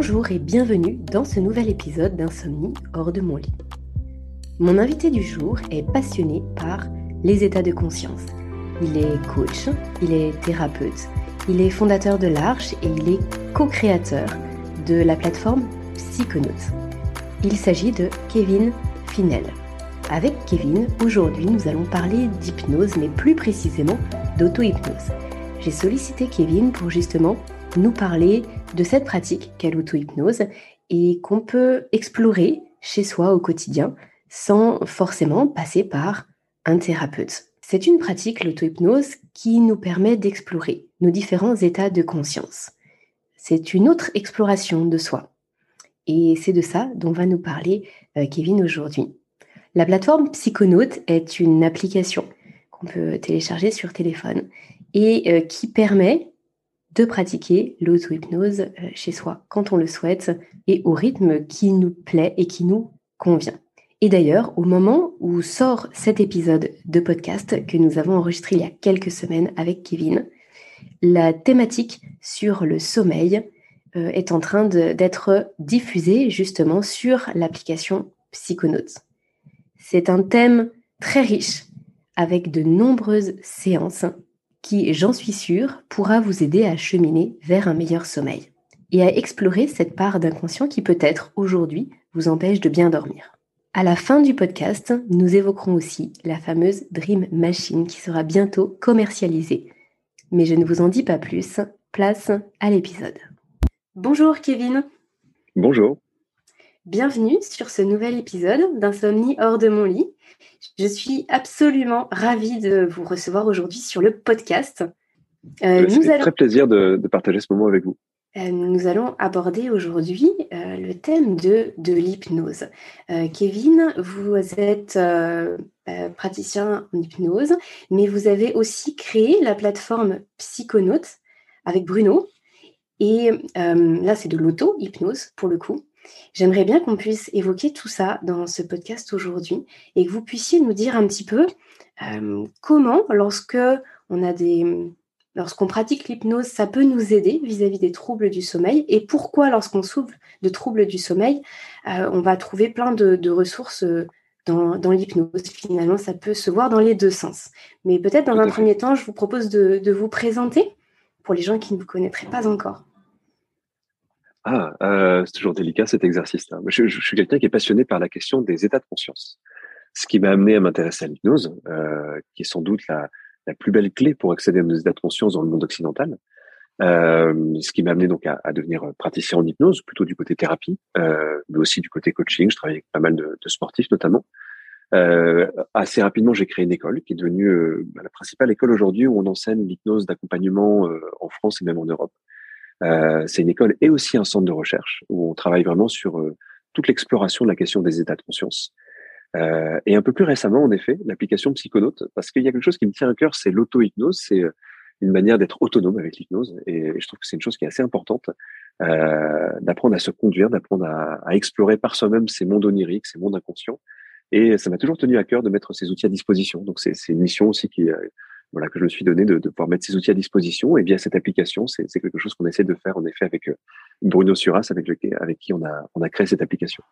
Bonjour et bienvenue dans ce nouvel épisode d'Insomnie hors de mon lit. Mon invité du jour est passionné par les états de conscience. Il est coach, il est thérapeute, il est fondateur de l'Arche et il est co-créateur de la plateforme Psychonautes. Il s'agit de Kevin Finel. Avec Kevin, aujourd'hui, nous allons parler d'hypnose, mais plus précisément d'auto-hypnose. J'ai sollicité Kevin pour justement nous parler de cette pratique qu'est l'auto-hypnose et qu'on peut explorer chez soi au quotidien sans forcément passer par un thérapeute. C'est une pratique, l'auto-hypnose, qui nous permet d'explorer nos différents états de conscience. C'est une autre exploration de soi. Et c'est de ça dont va nous parler euh, Kevin aujourd'hui. La plateforme Psychonaute est une application qu'on peut télécharger sur téléphone et euh, qui permet de pratiquer l'auto-hypnose euh, chez soi quand on le souhaite et au rythme qui nous plaît et qui nous convient. Et d'ailleurs, au moment où sort cet épisode de podcast que nous avons enregistré il y a quelques semaines avec Kevin, la thématique sur le sommeil euh, est en train d'être diffusée justement sur l'application Psychonautes. C'est un thème très riche avec de nombreuses séances qui, j'en suis sûre, pourra vous aider à cheminer vers un meilleur sommeil et à explorer cette part d'inconscient qui peut-être aujourd'hui vous empêche de bien dormir. À la fin du podcast, nous évoquerons aussi la fameuse Dream Machine qui sera bientôt commercialisée. Mais je ne vous en dis pas plus, place à l'épisode. Bonjour Kevin. Bonjour. Bienvenue sur ce nouvel épisode d'Insomnie hors de mon lit. Je suis absolument ravie de vous recevoir aujourd'hui sur le podcast. Euh, nous très plaisir de, partager ce moment avec vous. Euh, nous allons aborder aujourd'hui euh, le thème de, de l'hypnose. Kevin, vous êtes praticien en hypnose, mais vous avez aussi créé la plateforme Psychonautes avec Bruno. Et là, c'est de l'auto-hypnose pour le coup. J'aimerais bien qu'on puisse évoquer tout ça dans ce podcast aujourd'hui et que vous puissiez nous dire un petit peu euh, comment, lorsque on a des, lorsqu'on pratique l'hypnose, ça peut nous aider vis-à-vis des troubles du sommeil et pourquoi, lorsqu'on souffre de troubles du sommeil, euh, on va trouver plein de, ressources euh, dans, l'hypnose. Finalement, ça peut se voir dans les deux sens. Mais peut-être dans un premier temps, je vous propose de vous présenter pour les gens qui ne vous connaîtraient pas encore. Ah, euh, c'est toujours délicat cet exercice-là. Je, suis quelqu'un qui est passionné par la question des états de conscience. Ce qui m'a amené à m'intéresser à l'hypnose, euh, qui est sans doute la, plus belle clé pour accéder à nos états de conscience dans le monde occidental. Euh, ce qui m'a amené donc à, devenir praticien en hypnose, plutôt du côté thérapie, mais aussi du côté coaching. Je travaille avec pas mal de, sportifs notamment. assez rapidement, j'ai créé une école qui est devenue la principale école aujourd'hui où on enseigne l'hypnose d'accompagnement en France et même en Europe. Euh, c'est une école et aussi un centre de recherche où on travaille vraiment sur euh, toute l'exploration de la question des états de conscience. Euh, et un peu plus récemment, en effet, l'application Psychonaute, parce qu'il y a quelque chose qui me tient à cœur, c'est l'auto-hypnose, c'est euh, une manière d'être autonome avec l'hypnose. Et, je trouve que c'est une chose qui est assez importante, euh, d'apprendre à se conduire, d'apprendre à, à, explorer par soi-même ces mondes oniriques, ces mondes inconscients. Et ça m'a toujours tenu à cœur de mettre ces outils à disposition. Donc c'est une mission aussi qui, voilà, que je me suis donné de, de, pouvoir mettre ces outils à disposition. Et bien cette application, c'est quelque chose qu'on essaie de faire en effet avec euh, Bruno Suras, avec, qui on a, on a créé cette application.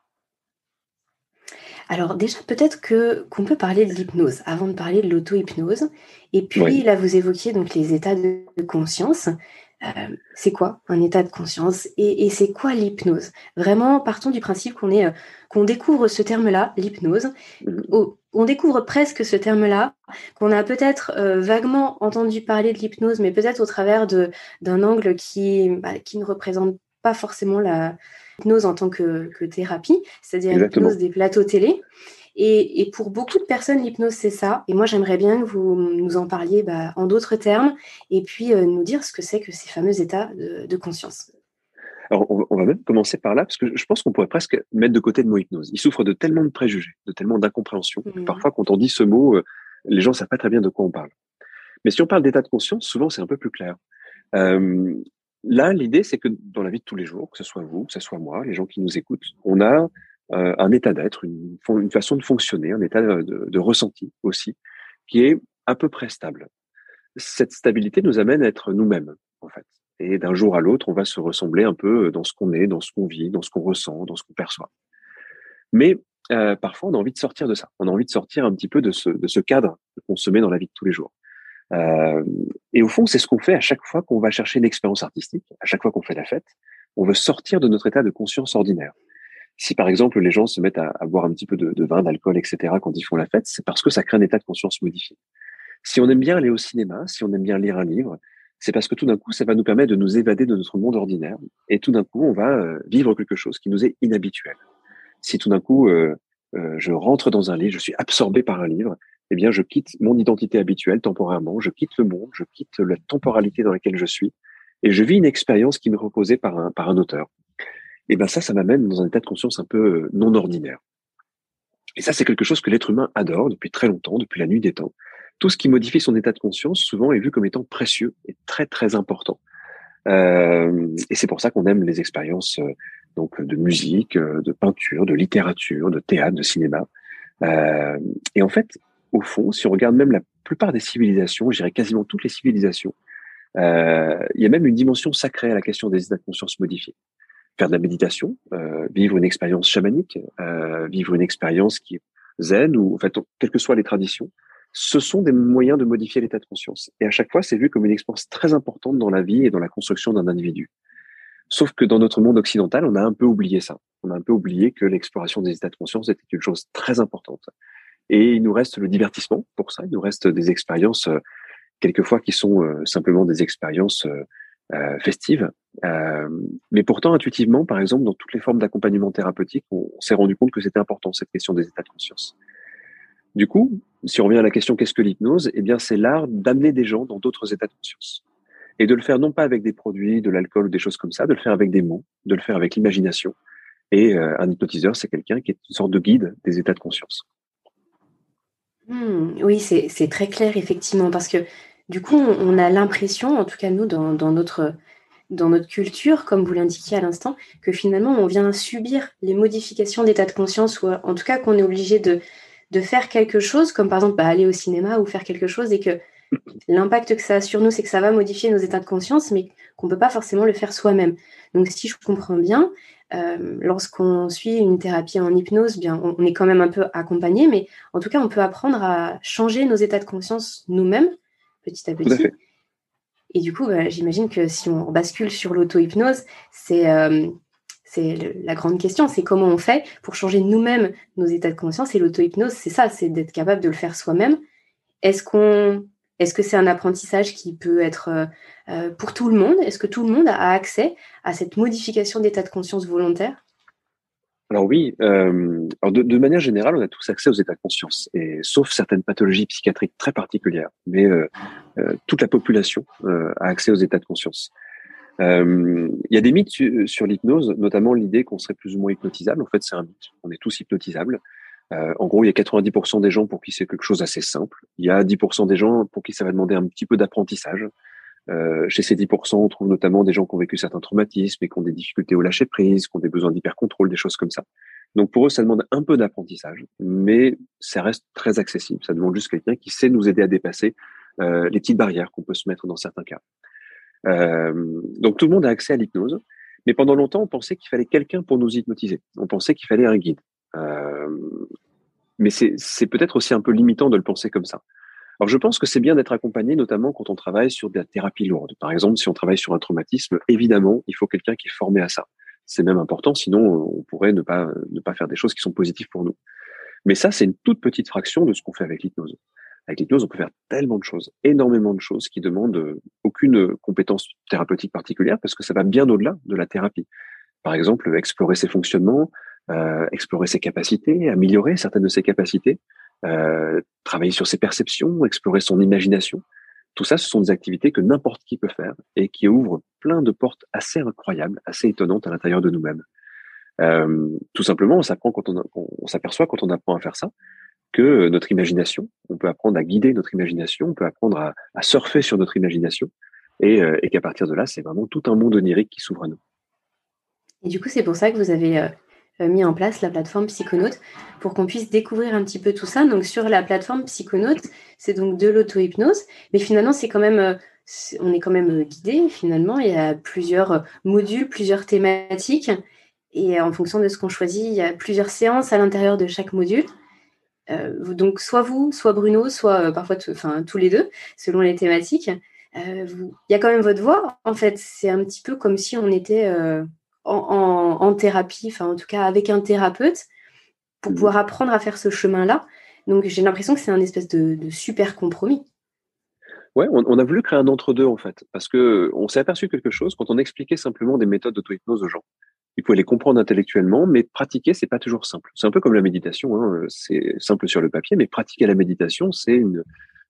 Alors déjà, peut-être que qu'on peut parler de l'hypnose avant de parler de l'auto-hypnose. Et puis là, vous évoquiez donc les états de conscience. Euh, c'est quoi un état de conscience et, c'est quoi l'hypnose? Vraiment, partons du principe qu'on est, euh, qu'on découvre ce terme-là, l'hypnose. Mmh. On découvre presque ce terme-là, qu'on a peut-être euh, vaguement entendu parler de l'hypnose, mais peut-être au travers d'un angle qui, bah, qui ne représente pas forcément la hypnose en tant que, que thérapie, c'est-à-dire l'hypnose des plateaux télé. Et, pour beaucoup de personnes, l'hypnose, c'est ça. Et moi, j'aimerais bien que vous nous en parliez bah, en d'autres termes et puis euh, nous dire ce que c'est que ces fameux états de, conscience. Alors, on, va même commencer par là, parce que je pense qu'on pourrait presque mettre de côté le mot hypnose. Il souffre de tellement de préjugés, de tellement d'incompréhension. Mmh. Parfois, quand on dit ce mot, euh, les gens ne savent pas très bien de quoi on parle. Mais si on parle d'état de conscience, souvent, c'est un peu plus clair. Euh, là, l'idée, c'est que dans la vie de tous les jours, que ce soit vous, que ce soit moi, les gens qui nous écoutent, on a euh, un état d'être, une, une, façon de fonctionner, un état de, de, ressenti aussi, qui est à peu près stable. Cette stabilité nous amène à être nous-mêmes, en fait. Et d'un jour à l'autre, on va se ressembler un peu dans ce qu'on est, dans ce qu'on vit, dans ce qu'on ressent, dans ce qu'on perçoit. Mais euh, parfois, on a envie de sortir de ça. On a envie de sortir un petit peu de ce, de ce cadre qu'on se met dans la vie de tous les jours. Euh, et au fond, c'est ce qu'on fait à chaque fois qu'on va chercher une expérience artistique, à chaque fois qu'on fait la fête. On veut sortir de notre état de conscience ordinaire. Si par exemple les gens se mettent à, boire un petit peu de vin, d'alcool, etc. quand ils font la fête, c'est parce que ça crée un état de conscience modifié. Si on aime bien aller au cinéma, si on aime bien lire un livre, c'est parce que tout d'un coup, ça va nous permettre de nous évader de notre monde ordinaire. Et tout d'un coup, on va euh, vivre quelque chose qui nous est inhabituel. Si tout d'un coup, euh, euh, je rentre dans un livre, je suis absorbé par un livre, eh bien, je quitte mon identité habituelle temporairement, je quitte le monde, je quitte la temporalité dans laquelle je suis, et je vis une expérience qui m'est proposée par un, par un auteur. Et ben ça, ça m'amène dans un état de conscience un peu non ordinaire. Et ça, c'est quelque chose que l'être humain adore depuis très longtemps, depuis la nuit des temps tout ce qui modifie son état de conscience souvent est vu comme étant précieux et très très important. Euh, et c'est pour ça qu'on aime les expériences euh, donc de musique, euh, de peinture, de littérature, de théâtre, de cinéma. Et en fait, au fond, si on regarde même la plupart des civilisations, je dirais quasiment toutes les civilisations, il y a même une dimension sacrée à la question des états de conscience modifiés. Faire de la méditation, vivre une expérience chamanique, vivre une expérience qui est zen ou en fait quelles que soient les traditions, ce sont des moyens de modifier l'état de conscience. Et à chaque fois, c'est vu comme une expérience très importante dans la vie et dans la construction d'un individu. Sauf que dans notre monde occidental, on a un peu oublié ça. On a un peu oublié que l'exploration des états de conscience était une chose très importante. Et il nous reste le divertissement pour ça. Il nous reste des expériences, euh, quelquefois, qui sont euh, simplement des expériences euh, festives. mais pourtant, intuitivement, par exemple, dans toutes les formes d'accompagnement thérapeutique, on s'est rendu compte que c'était important, cette question des états de conscience. Du coup, si on revient à la question qu'est-ce que l'hypnose? Eh bien, c'est l'art d'amener des gens dans d'autres états de conscience. Et de le faire non pas avec des produits, de l'alcool ou des choses comme ça, de le faire avec des mots, de le faire avec l'imagination. Et euh, un hypnotiseur, c'est quelqu'un qui est une sorte de guide des états de conscience. Hmm, oui, c'est très clair, effectivement, parce que du coup, on, a l'impression, en tout cas nous, dans, notre, dans notre culture, comme vous l'indiquiez à l'instant, que finalement, on vient subir les modifications d'état de conscience, ou en tout cas qu'on est obligé de, de faire quelque chose, comme par exemple bah, aller au cinéma ou faire quelque chose, et que l'impact que ça a sur nous, c'est que ça va modifier nos états de conscience, mais qu'on ne peut pas forcément le faire soi-même. Donc si je comprends bien, euh, lorsqu'on suit une thérapie en hypnose, bien, on, est quand même un peu accompagné, mais en tout cas, on peut apprendre à changer nos états de conscience nous-mêmes, petit à petit. Et du coup, bah, j'imagine que si on bascule sur l'auto-hypnose, c'est euh, c'est la grande question, c'est comment on fait pour changer nous-mêmes nos états de conscience. Et l'auto-hypnose, c'est ça, c'est d'être capable de le faire soi-même. Est-ce est-ce que c'est un apprentissage qui peut être euh, euh, pour tout le monde? Est-ce que tout le monde a accès à cette modification d'état de conscience volontaire? Alors oui, euh, de, manière générale, on a tous accès aux états de conscience, et sauf certaines pathologies psychiatriques très particulières, mais toute la population a accès aux états de conscience. Euh, il y a des mythes sur l'hypnose, notamment l'idée qu'on serait plus ou moins hypnotisable. En fait, c'est un mythe. On est tous hypnotisables. Euh, en gros, il y a 90% des gens pour qui c'est quelque chose d'assez simple. Il y a 10% des gens pour qui ça va demander un petit peu d'apprentissage. Euh, chez ces 10%, on trouve notamment des gens qui ont vécu certains traumatismes et qui ont des difficultés au lâcher prise, qui ont des besoins d'hyper-contrôle, des choses comme ça. Donc pour eux, ça demande un peu d'apprentissage, mais ça reste très accessible. Ça demande juste quelqu'un qui sait nous aider à dépasser euh, les petites barrières qu'on peut se mettre dans certains cas. Euh, donc tout le monde a accès à l'hypnose, mais pendant longtemps, on pensait qu'il fallait quelqu'un pour nous hypnotiser. On pensait qu'il fallait un guide. Euh, mais c'est peut-être aussi un peu limitant de le penser comme ça. Alors je pense que c'est bien d'être accompagné, notamment quand on travaille sur de la thérapie lourde. Par exemple, si on travaille sur un traumatisme, évidemment, il faut quelqu'un qui est formé à ça. C'est même important, sinon on pourrait ne pas, ne pas faire des choses qui sont positives pour nous. Mais ça, c'est une toute petite fraction de ce qu'on fait avec l'hypnose. Avec l'hypnose, on peut faire tellement de choses, énormément de choses qui demandent euh, aucune compétence thérapeutique particulière parce que ça va bien au-delà de la thérapie. Par exemple, explorer ses fonctionnements, euh, explorer ses capacités, améliorer certaines de ses capacités, euh, travailler sur ses perceptions, explorer son imagination. Tout ça, ce sont des activités que n'importe qui peut faire et qui ouvrent plein de portes assez incroyables, assez étonnantes à l'intérieur de nous-mêmes. Euh, tout simplement, on s'apprend quand on, on s'aperçoit quand on apprend à faire ça que notre imagination, on peut apprendre à guider notre imagination, on peut apprendre à, surfer sur notre imagination, euh, et, qu'à partir de là, c'est vraiment tout un monde onirique qui s'ouvre à nous. Et du coup, c'est pour ça que vous avez euh, euh, mis en place la plateforme Psychonaute pour qu'on puisse découvrir un petit peu tout ça. Donc sur la plateforme Psychonaute, c'est donc de l'auto-hypnose, mais finalement, c'est quand même on est quand même guidé finalement. Il y a plusieurs modules, plusieurs thématiques. Et en fonction de ce qu'on choisit, il y a plusieurs séances à l'intérieur de chaque module. Euh, donc, soit vous, soit Bruno, soit euh, parfois enfin, tous les deux, selon les thématiques. Euh, il y a quand même votre voix. En fait, c'est un petit peu comme si on était en, thérapie, enfin, en tout cas avec un thérapeute, pour mmh. pouvoir apprendre à faire ce chemin-là. Donc, j'ai l'impression que c'est un espèce de, super compromis. Ouais, on, a voulu créer un entre-deux en fait, parce que on s'est aperçu quelque chose quand on expliquait simplement des méthodes d'auto-hypnose aux gens il faut les comprendre intellectuellement, mais pratiquer, c'est pas toujours simple. C'est un peu comme la méditation, hein. c'est simple sur le papier, mais pratiquer la méditation, c'est une,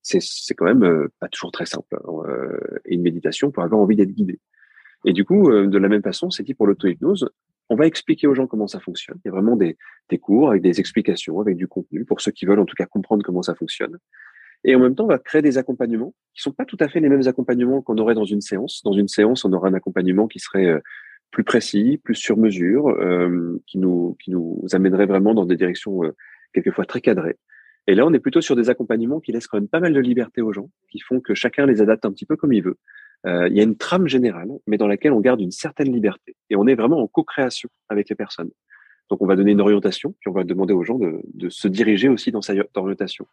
c'est, c'est quand même euh, pas toujours très simple. Hein. Euh, et une méditation pour avoir envie d'être guidé. Et du coup, euh, de la même façon, c'est dit pour l'auto-hypnose, on va expliquer aux gens comment ça fonctionne. Il y a vraiment des, des cours avec des explications, avec du contenu, pour ceux qui veulent en tout cas comprendre comment ça fonctionne. Et en même temps, on va créer des accompagnements qui sont pas tout à fait les mêmes accompagnements qu'on aurait dans une séance. Dans une séance, on aura un accompagnement qui serait plus précis, plus sur mesure, euh, qui nous qui nous amènerait vraiment dans des directions euh, quelquefois très cadrées. Et là, on est plutôt sur des accompagnements qui laissent quand même pas mal de liberté aux gens, qui font que chacun les adapte un petit peu comme il veut. Euh, il y a une trame générale, mais dans laquelle on garde une certaine liberté. Et on est vraiment en co-création avec les personnes. Donc, on va donner une orientation, puis on va demander aux gens de, de se diriger aussi dans cette orientation.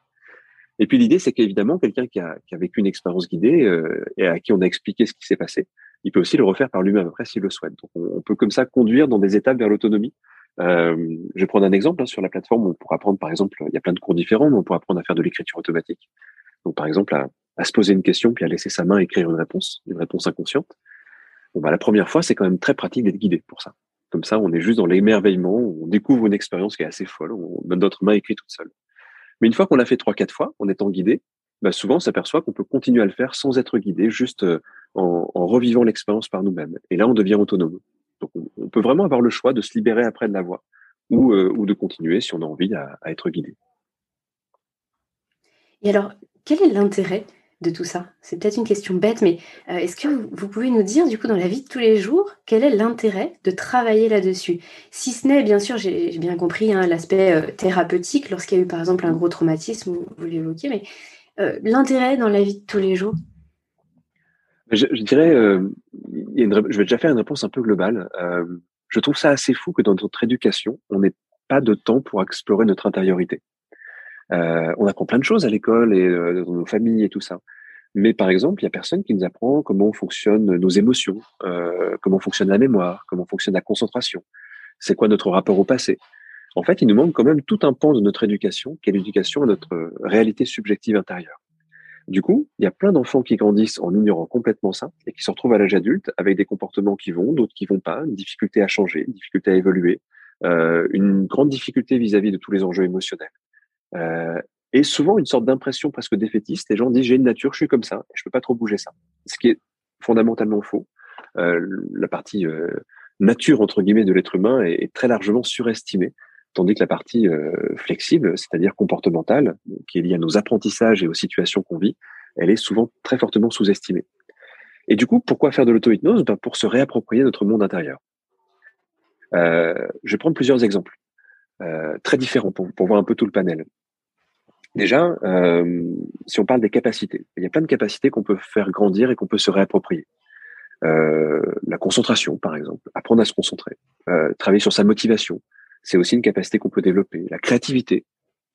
Et puis l'idée, c'est qu'évidemment, quelqu'un qui a, qui a vécu une expérience guidée euh, et à qui on a expliqué ce qui s'est passé, il peut aussi le refaire par lui-même après s'il le souhaite. Donc on, peut comme ça conduire dans des étapes vers l'autonomie. Euh, je vais prendre un exemple hein, sur la plateforme. On pourra apprendre, par exemple, il y a plein de cours différents, mais on pourra apprendre à faire de l'écriture automatique. Donc par exemple, à, se poser une question puis à laisser sa main écrire une réponse, une réponse inconsciente. Bon, bah, la première fois, c'est quand même très pratique d'être guidé pour ça. Comme ça, on est juste dans l'émerveillement, on découvre une expérience qui est assez folle. On, notre main écrit toute seule. Mais une fois qu'on l'a fait trois, quatre fois, en étant guidé, bah souvent on s'aperçoit qu'on peut continuer à le faire sans être guidé, juste euh, en, revivant l'expérience par nous-mêmes. Et là, on devient autonome. Donc, on, peut vraiment avoir le choix de se libérer après de la voix ou, euh, de continuer si on a envie à, être guidé. Et alors, quel est l'intérêt de tout ça? C'est peut-être une question bête, mais euh, est-ce que vous pouvez nous dire, du coup, dans la vie de tous les jours, quel est l'intérêt de travailler là-dessus? Si ce n'est, bien sûr, j'ai bien compris hein, l'aspect euh, thérapeutique lorsqu'il y a eu, par exemple, un gros traumatisme, vous l'évoquiez, mais l'intérêt dans la vie de tous les jours? Je, dirais, je vais déjà faire une réponse un peu globale. je trouve ça assez fou que dans notre éducation, on n'ait pas de temps pour explorer notre intériorité. Euh, on apprend plein de choses à l'école et euh, dans nos familles et tout ça. Mais par exemple, il y a personne qui nous apprend comment fonctionnent nos émotions, euh, comment fonctionne la mémoire, comment fonctionne la concentration, c'est quoi notre rapport au passé? En fait, il nous manque quand même tout un pan de notre éducation, qui est l'éducation à notre réalité subjective intérieure. Du coup, il y a plein d'enfants qui grandissent en ignorant complètement ça et qui se retrouvent à l'âge adulte avec des comportements qui vont, d'autres qui vont pas, une difficulté à changer, une difficulté à évoluer, euh, une grande difficulté vis à -vis de tous les enjeux émotionnels. Euh, et souvent une sorte d'impression presque défaitiste. Les gens disent j'ai une nature, je suis comme ça, je peux pas trop bouger ça. Ce qui est fondamentalement faux. Euh, la partie nature entre guillemets de l'être humain est, très largement surestimée, tandis que la partie euh, flexible, c'est-à-dire comportementale, qui est liée à nos apprentissages et aux situations qu'on vit, elle est souvent très fortement sous-estimée. Et du coup, pourquoi faire de l'auto-hypnose? Ben Pour se réapproprier notre monde intérieur. Euh, je vais prendre plusieurs exemples, euh, très différents pour, voir un peu tout le panel. Déjà, si on parle des capacités, il y a plein de capacités qu'on peut faire grandir et qu'on peut se réapproprier. La concentration, par exemple, apprendre à se concentrer, travailler sur sa motivation, c'est aussi une capacité qu'on peut développer. La créativité,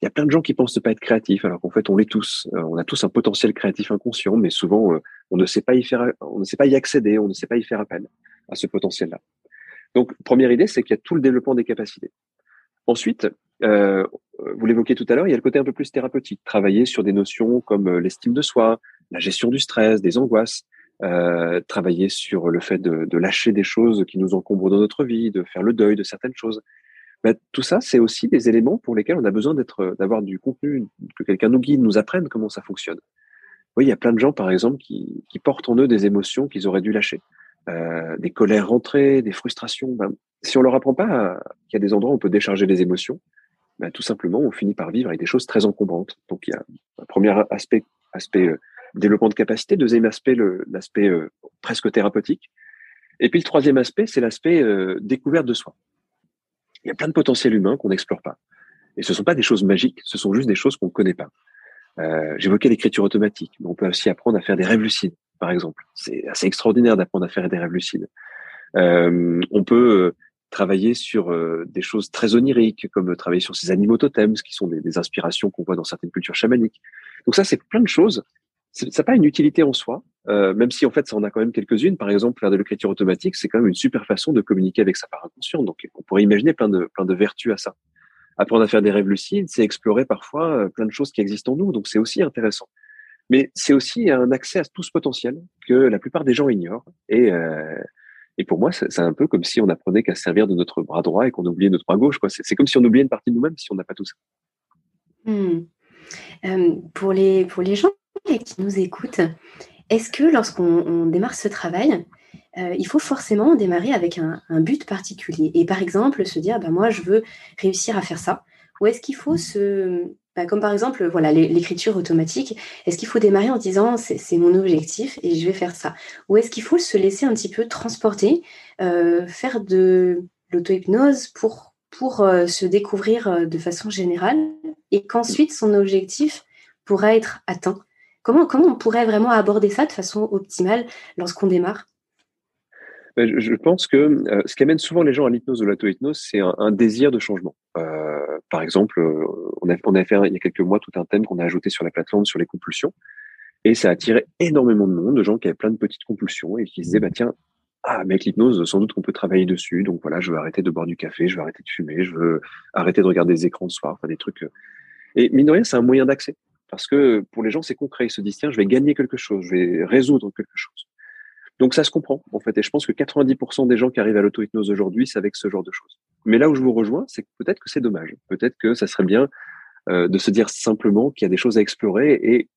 il y a plein de gens qui pensent ne pas être créatifs, alors qu'en fait on l'est tous. Euh, on a tous un potentiel créatif inconscient, mais souvent euh, on ne sait pas y faire, on ne sait pas y accéder, on ne sait pas y faire appel à ce potentiel-là. Donc première idée, c'est qu'il y a tout le développement des capacités. Ensuite, euh, vous l'évoquiez tout à l'heure, il y a le côté un peu plus thérapeutique, travailler sur des notions comme l'estime de soi, la gestion du stress, des angoisses, travailler sur le fait de, lâcher des choses qui nous encombrent dans notre vie, de faire le deuil de certaines choses. Ben, tout ça, c'est aussi des éléments pour lesquels on a besoin d'être, d'avoir du contenu, que quelqu'un nous guide, nous apprenne comment ça fonctionne. Oui, il y a plein de gens, par exemple, qui, portent en eux des émotions qu'ils auraient dû lâcher, euh, des colères rentrées, des frustrations. Ben, si on leur apprend pas qu'il y a des endroits où on peut décharger les émotions, bah, tout simplement, on finit par vivre avec des choses très encombrantes. Donc, il y a un premier aspect, aspect euh, développement de capacité, deuxième aspect, l'aspect euh, presque thérapeutique. Et puis, le troisième aspect, c'est l'aspect euh, découverte de soi. Il y a plein de potentiels humains qu'on n'explore pas. Et ce ne sont pas des choses magiques, ce sont juste des choses qu'on ne connaît pas. J'évoquais l'écriture automatique, mais on peut aussi apprendre à faire des rêves lucides, par exemple. C'est assez extraordinaire d'apprendre à faire des rêves lucides. Euh, on peut travailler sur des choses très oniriques, comme travailler sur ces animaux totems, qui sont des, des inspirations qu'on voit dans certaines cultures chamaniques. Donc ça, c'est plein de choses ça n'a pas une utilité en soi, euh, même si en fait ça en a quand même quelques-unes. Par exemple, faire de l'écriture automatique, c'est quand même une super façon de communiquer avec sa part inconsciente. Donc on pourrait imaginer plein de plein de vertus à ça. Apprendre à faire des rêves lucides, c'est explorer parfois euh, plein de choses qui existent en nous. Donc c'est aussi intéressant. Mais c'est aussi un accès à tout ce potentiel que la plupart des gens ignorent. Et euh, et pour moi, c'est un peu comme si on apprenait qu'à servir de notre bras droit et qu'on oubliait notre bras gauche. C'est comme si on oubliait une partie de nous-mêmes si on n'a pas tout ça. Euh, pour, les, pour les gens qui nous écoutent, est-ce que lorsqu'on démarre ce travail, euh, il faut forcément démarrer avec un, but particulier et par exemple se dire bah, moi je veux réussir à faire ça. Ou est-ce qu'il faut se bah, comme par exemple voilà l'écriture automatique est-ce qu'il faut démarrer en disant c'est mon objectif et je vais faire ça? Ou est-ce qu'il faut se laisser un petit peu transporter euh, faire de l'auto-hypnose pour pour euh, se découvrir de façon générale et qu'ensuite son objectif pourra être atteint? Comment, comment on pourrait vraiment aborder ça de façon optimale lorsqu'on démarre? Ben, je pense que euh, ce qui amène souvent les gens à l'hypnose ou l'auto-hypnose, c'est un, désir de changement. Euh, par exemple, euh, on a, fait il y a quelques mois tout un thème qu'on a ajouté sur la plateforme sur les compulsions. Et ça a attiré énormément de monde, de gens qui avaient plein de petites compulsions et qui se disaient, bah, tiens, ah, avec l'hypnose, sans doute qu'on peut travailler dessus. Donc voilà, je veux arrêter de boire du café, je veux arrêter de fumer, je veux arrêter de regarder des écrans le soir, enfin des trucs. Et mine de rien, c'est un moyen d'accès. Parce que pour les gens, c'est concret. Ils se disent, tiens, je vais gagner quelque chose, je vais résoudre quelque chose. Donc ça se comprend, en fait. Et je pense que 90% des gens qui arrivent à l'auto-hypnose aujourd'hui, c'est avec ce genre de choses. Mais là où je vous rejoins, c'est peut-être que c'est dommage. Peut-être que ça serait bien euh, de se dire simplement qu'il y a des choses à explorer. Et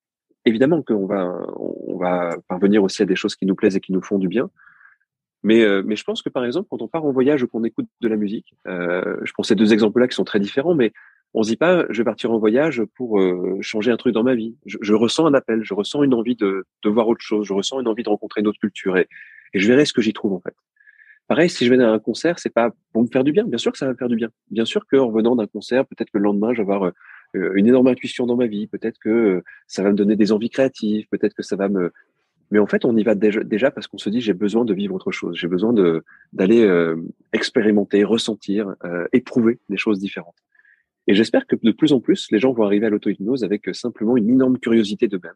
évidemment qu'on va, on va parvenir aussi à des choses qui nous plaisent et qui nous font du bien. Mais, euh, mais je pense que par exemple, quand on part en voyage ou qu'on écoute de la musique, euh, je prends ces deux exemples-là qui sont très différents, mais on se dit pas, je vais partir en voyage pour euh, changer un truc dans ma vie. Je, ressens un appel, je ressens une envie de, de, voir autre chose, je ressens une envie de rencontrer une autre culture et, je verrai ce que j'y trouve en fait. Pareil, si je vais à un concert, c'est pas pour me faire du bien. Bien sûr que ça va me faire du bien. Bien sûr qu'en revenant d'un concert, peut-être que le lendemain, je vais avoir euh, une énorme intuition dans ma vie. Peut-être que euh, ça va me donner des envies créatives. Peut-être que ça va me. Mais en fait, on y va déjà, parce qu'on se dit j'ai besoin de vivre autre chose. J'ai besoin d'aller expérimenter, ressentir, éprouver des choses différentes. Et j'espère que de plus en plus, les gens vont arriver à l'auto-hypnose avec euh, simplement une énorme curiosité d'eux-mêmes,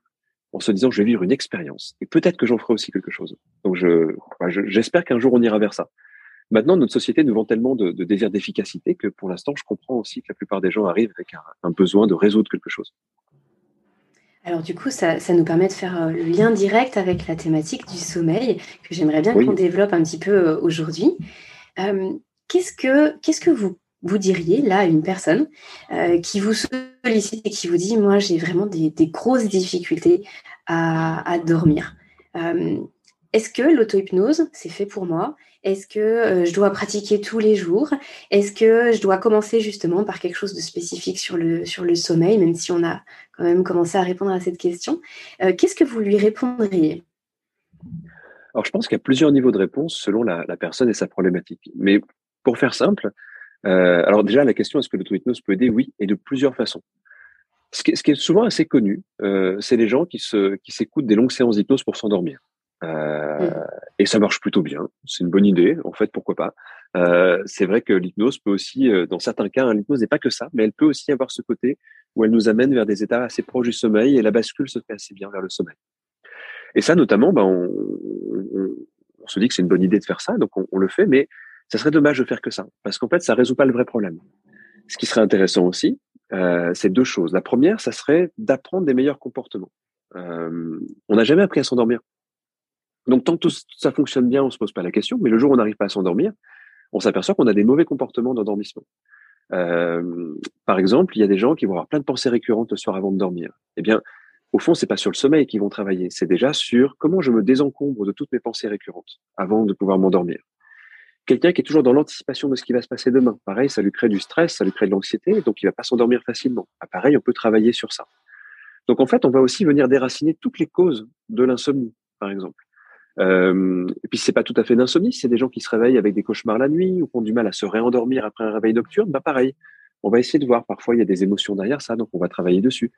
en se disant, je vais vivre une expérience. Et peut-être que j'en ferai aussi quelque chose. Donc, je, j'espère qu'un jour, on ira vers ça. Maintenant, notre société nous vend tellement de, de désir d'efficacité que pour l'instant, je comprends aussi que la plupart des gens arrivent avec un, besoin de résoudre quelque chose. Alors du coup, ça, ça, nous permet de faire euh, le lien direct avec la thématique du sommeil que j'aimerais bien qu'on développe un petit peu euh, aujourd'hui. Euh, qu'est-ce que qu'est-ce que vous vous diriez là une personne euh, qui vous sollicite et qui vous dit moi j'ai vraiment des, grosses difficultés à, dormir. Euh, Est-ce que l'auto-hypnose c'est fait pour moi? Est-ce que euh, je dois pratiquer tous les jours? Est-ce que je dois commencer justement par quelque chose de spécifique sur le, sur le sommeil, même si on a quand même commencé à répondre à cette question? Qu'est-ce que vous lui répondriez? Alors, je pense qu'il y a plusieurs niveaux de réponse selon la, la personne et sa problématique. Mais pour faire simple, euh, alors déjà, la question est-ce que l'auto-hypnose peut aider? Oui, et de plusieurs façons. Ce qui, est souvent assez connu, euh, c'est les gens qui se qui s'écoutent des longues séances d'hypnose pour s'endormir. Euh, Et ça marche plutôt bien. C'est une bonne idée. En fait, pourquoi pas C'est vrai que l'hypnose peut aussi, dans certains cas, hein, l'hypnose n'est pas que ça, mais elle peut aussi avoir ce côté où elle nous amène vers des états assez proches du sommeil et la bascule se fait assez bien vers le sommeil. Et ça, notamment, ben, on, on, on se dit que c'est une bonne idée de faire ça, donc on, on le fait, mais ça serait dommage de faire que ça, parce qu'en fait, ça résout pas le vrai problème. Ce qui serait intéressant aussi, euh, c'est deux choses. La première, ça serait d'apprendre des meilleurs comportements. Euh, on n'a jamais appris à s'endormir. Donc, tant que tout ça fonctionne bien, on se pose pas la question, mais le jour où on n'arrive pas à s'endormir, on s'aperçoit qu'on a des mauvais comportements d'endormissement. Euh, par exemple, il y a des gens qui vont avoir plein de pensées récurrentes le soir avant de dormir. Eh bien, au fond, c'est pas sur le sommeil qu'ils vont travailler, c'est déjà sur comment je me désencombre de toutes mes pensées récurrentes avant de pouvoir m'endormir. Quelqu'un qui est toujours dans l'anticipation de ce qui va se passer demain. Pareil, ça lui crée du stress, ça lui crée de l'anxiété, donc il va pas s'endormir facilement. Ah, pareil, on peut travailler sur ça. Donc en fait, on va aussi venir déraciner toutes les causes de l'insomnie, par exemple. Euh, et puis c'est pas tout à fait d'insomnie, c'est des gens qui se réveillent avec des cauchemars la nuit ou qui ont du mal à se réendormir après un réveil nocturne. Bah pareil, on va essayer de voir. Parfois il y a des émotions derrière ça, donc on va travailler dessus.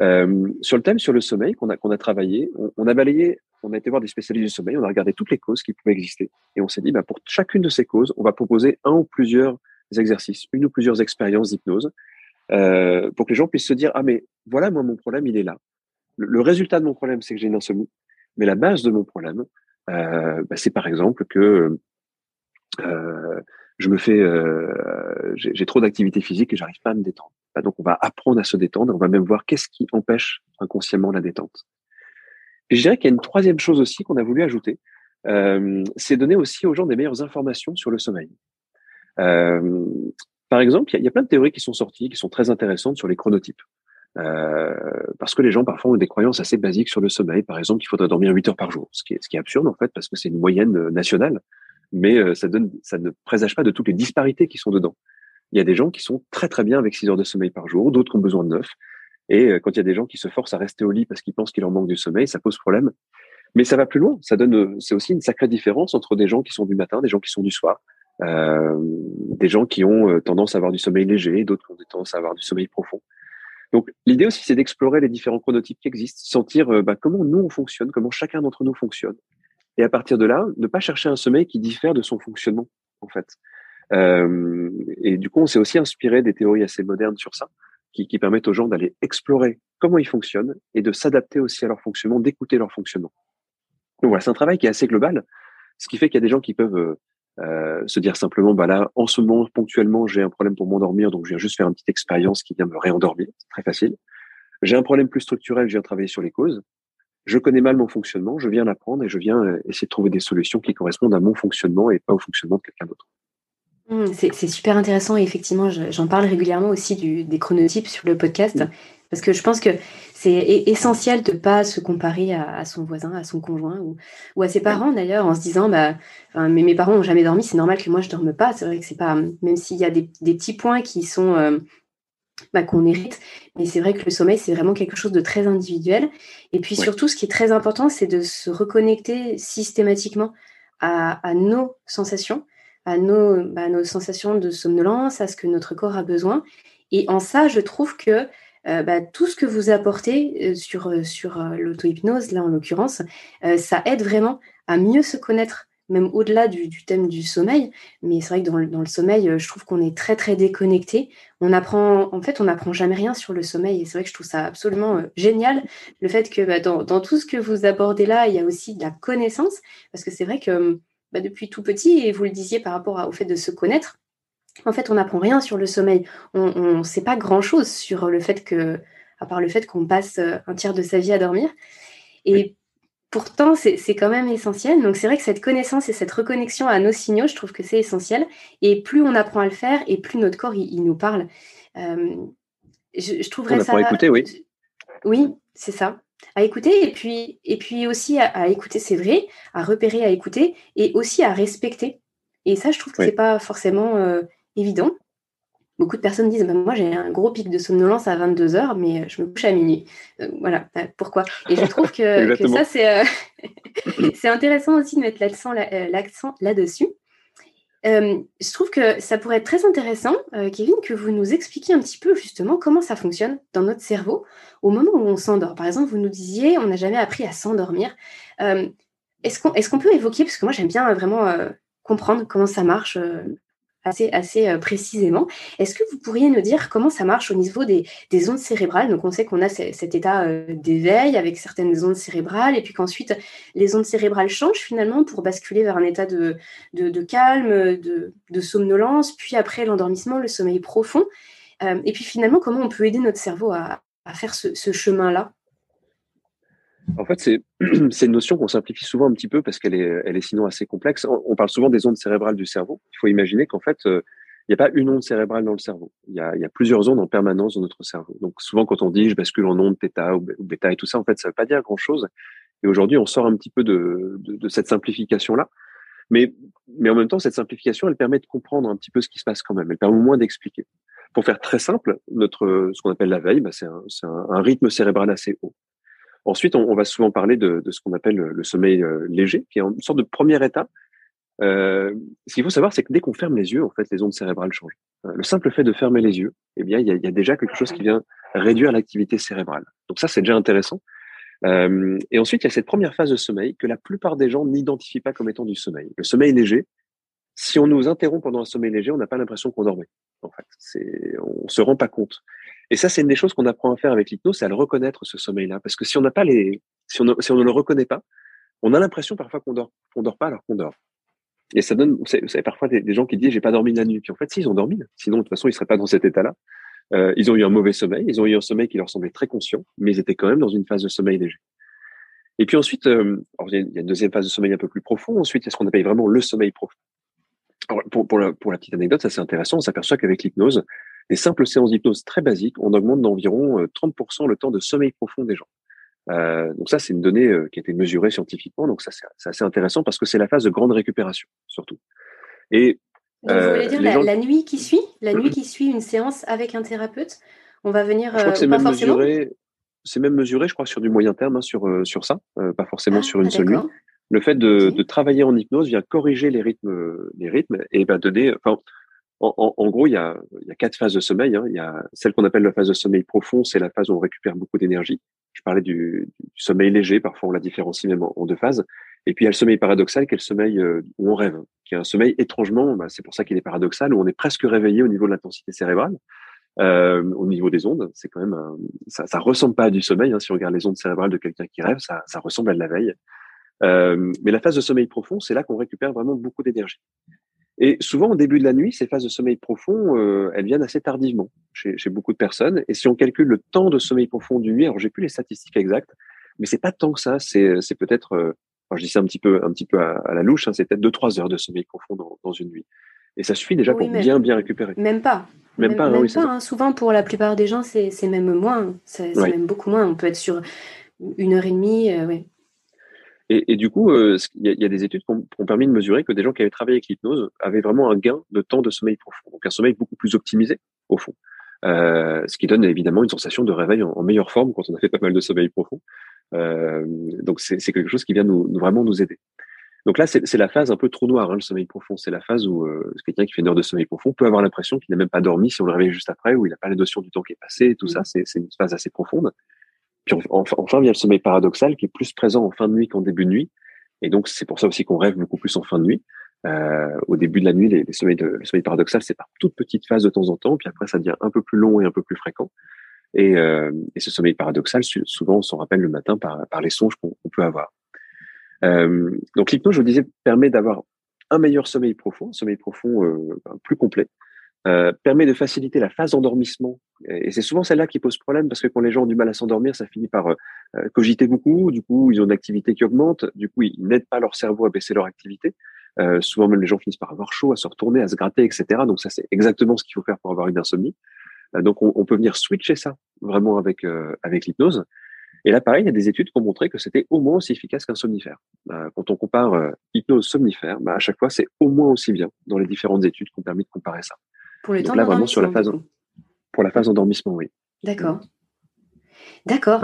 Euh, sur le thème sur le sommeil qu'on a qu'on a travaillé, on, a balayé on a été voir des spécialistes du sommeil, on a regardé toutes les causes qui pouvaient exister, et on s'est dit, bah, pour chacune de ces causes, on va proposer un ou plusieurs exercices, une ou plusieurs expériences d'hypnose, euh, pour que les gens puissent se dire, ah mais voilà, moi, mon problème, il est là. Le, résultat de mon problème, c'est que j'ai une insomnie, mais la base de mon problème, euh, bah, c'est par exemple que euh, je me fais, j'ai trop d'activité physique et j'arrive pas à me détendre. Bah, donc, on va apprendre à se détendre. On va même voir qu'est-ce qui empêche inconsciemment la détente. Je dirais qu'il y a une troisième chose aussi qu'on a voulu ajouter, euh, c'est donner aussi aux gens des meilleures informations sur le sommeil. Euh, par exemple, il y, a plein de théories qui sont sorties, qui sont très intéressantes sur les chronotypes. Euh, parce que les gens parfois ont des croyances assez basiques sur le sommeil. Par exemple, qu'il faudrait dormir 8 heures par jour, ce qui est, absurde en fait, parce que c'est une moyenne nationale, mais ça, ça ne présage pas de toutes les disparités qui sont dedans. Il y a des gens qui sont très très bien avec 6 heures de sommeil par jour, d'autres qui ont besoin de 9. Et euh, quand il y a des gens qui se forcent à rester au lit parce qu'ils pensent qu'il leur manque du sommeil, ça pose problème. Mais ça va plus loin. Ça donne, euh, c'est aussi une sacrée différence entre des gens qui sont du matin, des gens qui sont du soir, euh, des gens qui ont euh, tendance à avoir du sommeil léger, d'autres qui ont tendance à avoir du sommeil profond. Donc l'idée aussi, c'est d'explorer les différents chronotypes qui existent, sentir bah, comment nous on fonctionne, comment chacun d'entre nous fonctionne, et à partir de là, ne pas chercher un sommeil qui diffère de son fonctionnement, en fait. Euh, et du coup, on s'est aussi inspiré des théories assez modernes sur ça qui, permettent aux gens d'aller explorer comment ils fonctionnent et de s'adapter aussi à leur fonctionnement, d'écouter leur fonctionnement. Voilà, c'est un travail qui est assez global, ce qui fait qu'il y a des gens qui peuvent euh, euh, se dire simplement, bah là, en ce moment, ponctuellement, j'ai un problème pour m'endormir, donc je viens juste faire une petite expérience qui vient me réendormir, c'est très facile. J'ai un problème plus structurel, je viens travailler sur les causes. Je connais mal mon fonctionnement, je viens l'apprendre et je viens euh, essayer de trouver des solutions qui correspondent à mon fonctionnement et pas au fonctionnement de quelqu'un d'autre. Mmh, c'est super intéressant et effectivement, j'en parle régulièrement aussi du, des chronotypes sur le podcast mmh. parce que je pense que c'est essentiel de pas se comparer à, son voisin, à son conjoint ou, ou à ses parents d'ailleurs en se disant bah mais mes parents ont jamais dormi, c'est normal que moi je dorme pas. C'est vrai que c'est pas même s'il y a des, des, petits points qui sont euh, bah, qu'on hérite, mais c'est vrai que le sommeil c'est vraiment quelque chose de très individuel. Et puis surtout, ce qui est très important, c'est de se reconnecter systématiquement à, à nos sensations à nos, bah, nos sensations de somnolence, à ce que notre corps a besoin. Et en ça, je trouve que euh, bah, tout ce que vous apportez euh, sur, euh, sur l'auto-hypnose, là en l'occurrence, ça aide vraiment à mieux se connaître, même au-delà du, thème du sommeil. Mais c'est vrai que dans, le sommeil, je trouve qu'on est très très déconnecté. On apprend, en fait, on n'apprend jamais rien sur le sommeil. Et c'est vrai que je trouve ça absolument génial, le fait que bah, dans, dans, tout ce que vous abordez là, il y a aussi de la connaissance, parce que c'est vrai que bah, depuis tout petit, et vous le disiez par rapport au fait de se connaître, en fait, on n'apprend rien sur le sommeil. On ne sait pas grand-chose sur le fait que, à part le fait qu'on passe euh, un tiers de sa vie à dormir. Et pourtant, c'est quand même essentiel. Donc, c'est vrai que cette connaissance et cette reconnexion à nos signaux, je trouve que c'est essentiel. Et plus on apprend à le faire, et plus notre corps, il, nous parle. Euh, je, je, trouverais on ça. écouter, oui. Oui, c'est ça à écouter et puis, et puis aussi à, écouter, c'est vrai, à repérer, à écouter et aussi à respecter. Et ça, je trouve que c'est pas forcément euh, évident. Beaucoup de personnes disent bah, Moi, j'ai un gros pic de somnolence à 22 heures, mais euh, je me couche à minuit. Euh, voilà, bah, pourquoi? Et je trouve que, que ça, c'est c'est intéressant aussi de mettre l'accent là-dessus. Euh, je trouve que ça pourrait être très intéressant, euh, Kevin, que vous nous expliquiez un petit peu justement comment ça fonctionne dans notre cerveau au moment où on s'endort. Par exemple, vous nous disiez, on n'a jamais appris à s'endormir. Euh, est-ce qu'on peut évoquer, parce que moi j'aime bien vraiment comprendre comment ça marche assez, assez euh, précisément. Est-ce que vous pourriez nous dire comment ça marche au niveau des, des ondes cérébrales? Donc, on sait qu'on a cet état euh, d'éveil avec certaines ondes cérébrales, et puis qu'ensuite, les ondes cérébrales changent finalement pour basculer vers un état de, calme, de, somnolence, puis après l'endormissement, le sommeil profond. Euh, et puis finalement, comment on peut aider notre cerveau à, faire ce chemin-là? En fait, c'est une notion qu'on simplifie souvent un petit peu parce qu'elle est, elle est sinon assez complexe. On, parle souvent des ondes cérébrales du cerveau. Il faut imaginer qu'en fait, euh, il n'y a pas une onde cérébrale dans le cerveau. Il y, a, plusieurs ondes en permanence dans notre cerveau. Donc souvent, quand on dit je bascule en onde θ ou bêta et tout ça, en fait, ça ne veut pas dire grand-chose. Et aujourd'hui, on sort un petit peu de, cette simplification-là. Mais, mais en même temps, cette simplification, elle permet de comprendre un petit peu ce qui se passe quand même. Elle permet au moins d'expliquer. Pour faire très simple, notre, ce qu'on appelle la veille, bah, c'est un rythme cérébral assez haut. Ensuite, on, va souvent parler de, ce qu'on appelle le, sommeil euh, léger, qui est une sorte de premier état. Euh, ce qu'il faut savoir, c'est que dès qu'on ferme les yeux, en fait, les ondes cérébrales changent. Euh, le simple fait de fermer les yeux, eh bien, il y a, déjà quelque chose qui vient réduire l'activité cérébrale. Donc ça, c'est déjà intéressant. Euh, et ensuite, il y a cette première phase de sommeil que la plupart des gens n'identifient pas comme étant du sommeil. Le sommeil léger, si on nous interrompt pendant un sommeil léger, on n'a pas l'impression qu'on dormait. En fait, on se rend pas compte. Et ça, c'est une des choses qu'on apprend à faire avec l'hypnose, c'est à le reconnaître ce sommeil-là, parce que si on n'a pas les, si on, si on ne le reconnaît pas, on a l'impression parfois qu'on dort, qu'on dort pas alors qu'on dort. Et ça donne, vous savez, parfois des, gens qui disent j'ai pas dormi la nuit. Puis en fait, si ils ont dormi, sinon de toute façon ils seraient pas dans cet état-là. Euh, ils ont eu un mauvais sommeil, ils ont eu un sommeil qui leur semblait très conscient, mais ils étaient quand même dans une phase de sommeil léger. Et puis ensuite, euh, il y a une deuxième phase de sommeil un peu plus profond. Ensuite, il y a ce qu'on appelle vraiment le sommeil profond. Alors, pour, pour, la, pour la petite anecdote, ça c'est intéressant. On s'aperçoit qu'avec l'hypnose, des simples séances d'hypnose très basiques, on augmente d'environ 30% euh, le temps de sommeil profond des gens. Euh, donc ça, c'est une donnée euh, qui a été mesurée scientifiquement. Donc ça, c'est assez intéressant parce que c'est la phase de grande récupération, surtout. Et donc, vous voulez dire la, nuit qui suit, la nuit qui suit une séance avec un thérapeute, on va venir. Je crois que c'est même mesuré. C'est même mesuré, je crois, sur du moyen terme, hein, sur sur ça, pas forcément ah, sur une seule nuit. Le fait de, de, travailler en hypnose vient corriger les rythmes, les rythmes et va donner. Enfin, en, gros, il y, a, quatre phases de sommeil. Hein. Il y a celle qu'on appelle la phase de sommeil profond, c'est la phase où on récupère beaucoup d'énergie. Je parlais du, sommeil léger, parfois on la différencie même en, deux phases. Et puis il y a le sommeil paradoxal, qui est le sommeil euh, où on rêve, qui est un sommeil étrangement, bah, c'est pour ça qu'il est paradoxal, où on est presque réveillé au niveau de l'intensité cérébrale, euh, au niveau des ondes. C'est quand même, ça, ça ressemble pas à du sommeil. Hein. Si on regarde les ondes cérébrales de quelqu'un qui rêve, ça, ça ressemble à de la veille. Euh, mais la phase de sommeil profond, c'est là qu'on récupère vraiment beaucoup d'énergie. Et souvent, au début de la nuit, ces phases de sommeil profond, euh, elles viennent assez tardivement chez, chez, beaucoup de personnes. Et si on calcule le temps de sommeil profond d'une nuit, alors j'ai plus les statistiques exactes, mais c'est pas tant que ça. C'est, c'est peut-être, euh, je dis ça un petit peu, un petit peu à, la louche, hein, c'est peut-être deux trois heures de sommeil profond dans, dans, une nuit. Et ça suffit déjà pour bien bien récupérer. Même pas. Même, pas. Même pas hein. Souvent, pour la plupart des gens, c'est, c'est même moins. C'est, même beaucoup moins. On peut être sur une heure et demie. Euh, ouais. Et, et, du coup, euh, il y, a des études qui ont, permis de mesurer que des gens qui avaient travaillé avec l'hypnose avaient vraiment un gain de temps de sommeil profond, donc un sommeil beaucoup plus optimisé au fond. Euh, ce qui donne évidemment une sensation de réveil en, meilleure forme quand on a fait pas mal de sommeil profond. Euh, donc c'est quelque chose qui vient nous, vraiment nous aider. Donc là, c'est la phase un peu trou noir, hein, le sommeil profond. C'est la phase où euh, quelqu'un qui fait une heure de sommeil profond peut avoir l'impression qu'il n'a même pas dormi si on le réveille juste après, où il n'a pas la notion du temps qui est passé et tout mmh. ça. C'est une phase assez profonde. Puis enfin, enfin, a le sommeil paradoxal qui est plus présent en fin de nuit qu'en début de nuit. Et donc, c'est pour ça aussi qu'on rêve beaucoup plus en fin de nuit. Euh, au début de la nuit, le sommeil paradoxal, c'est par toutes petites phases de temps en temps, puis après, ça devient un peu plus long et un peu plus fréquent. Et, euh, ce sommeil paradoxal, souvent, on s'en rappelle le matin par, les songes qu'on peut avoir. Euh, donc, l'hypnose, je vous disais, permet d'avoir un meilleur sommeil profond, un sommeil profond plus complet, euh, permet de faciliter la phase d'endormissement. Et c'est souvent celle-là qui pose problème parce que quand les gens ont du mal à s'endormir, ça finit par euh, euh, cogiter beaucoup. Du coup, ils ont une activité qui augmente. Du coup, ils n'aident pas leur cerveau à baisser leur activité. Euh, souvent, même les gens finissent par avoir chaud, à se retourner, à se gratter, etc. Donc ça, c'est exactement ce qu'il faut faire pour avoir une insomnie. donc, on, on, peut venir switcher ça vraiment avec avec l'hypnose. Et là, pareil, il y a des études qui ont montré que c'était au moins aussi efficace qu'un somnifère. quand on compare hypnose somnifère, bah, à chaque fois, c'est au moins aussi bien dans les différentes études qui ont permis de comparer ça. Pour le temps là, vraiment sur la phase, pour la phase d'endormissement, oui. D'accord. D'accord.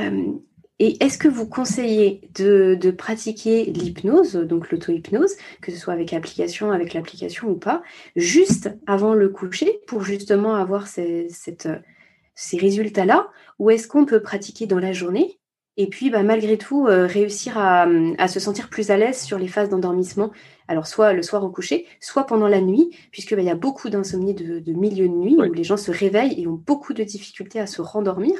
Euh, et est-ce que vous conseillez de, de pratiquer l'hypnose, donc l'auto-hypnose, que ce soit avec application, avec l'application ou pas, juste avant le coucher pour justement avoir ces, cette, ces résultats-là? Ou est-ce qu'on peut pratiquer dans la journée et puis bah, malgré tout euh, réussir à, à, se sentir plus à l'aise sur les phases d'endormissement alors soit le soir au coucher, soit pendant la nuit, puisqu'il bah, y a beaucoup d'insomnie de, milieu de nuit où les gens se réveillent et ont beaucoup de difficultés à se rendormir.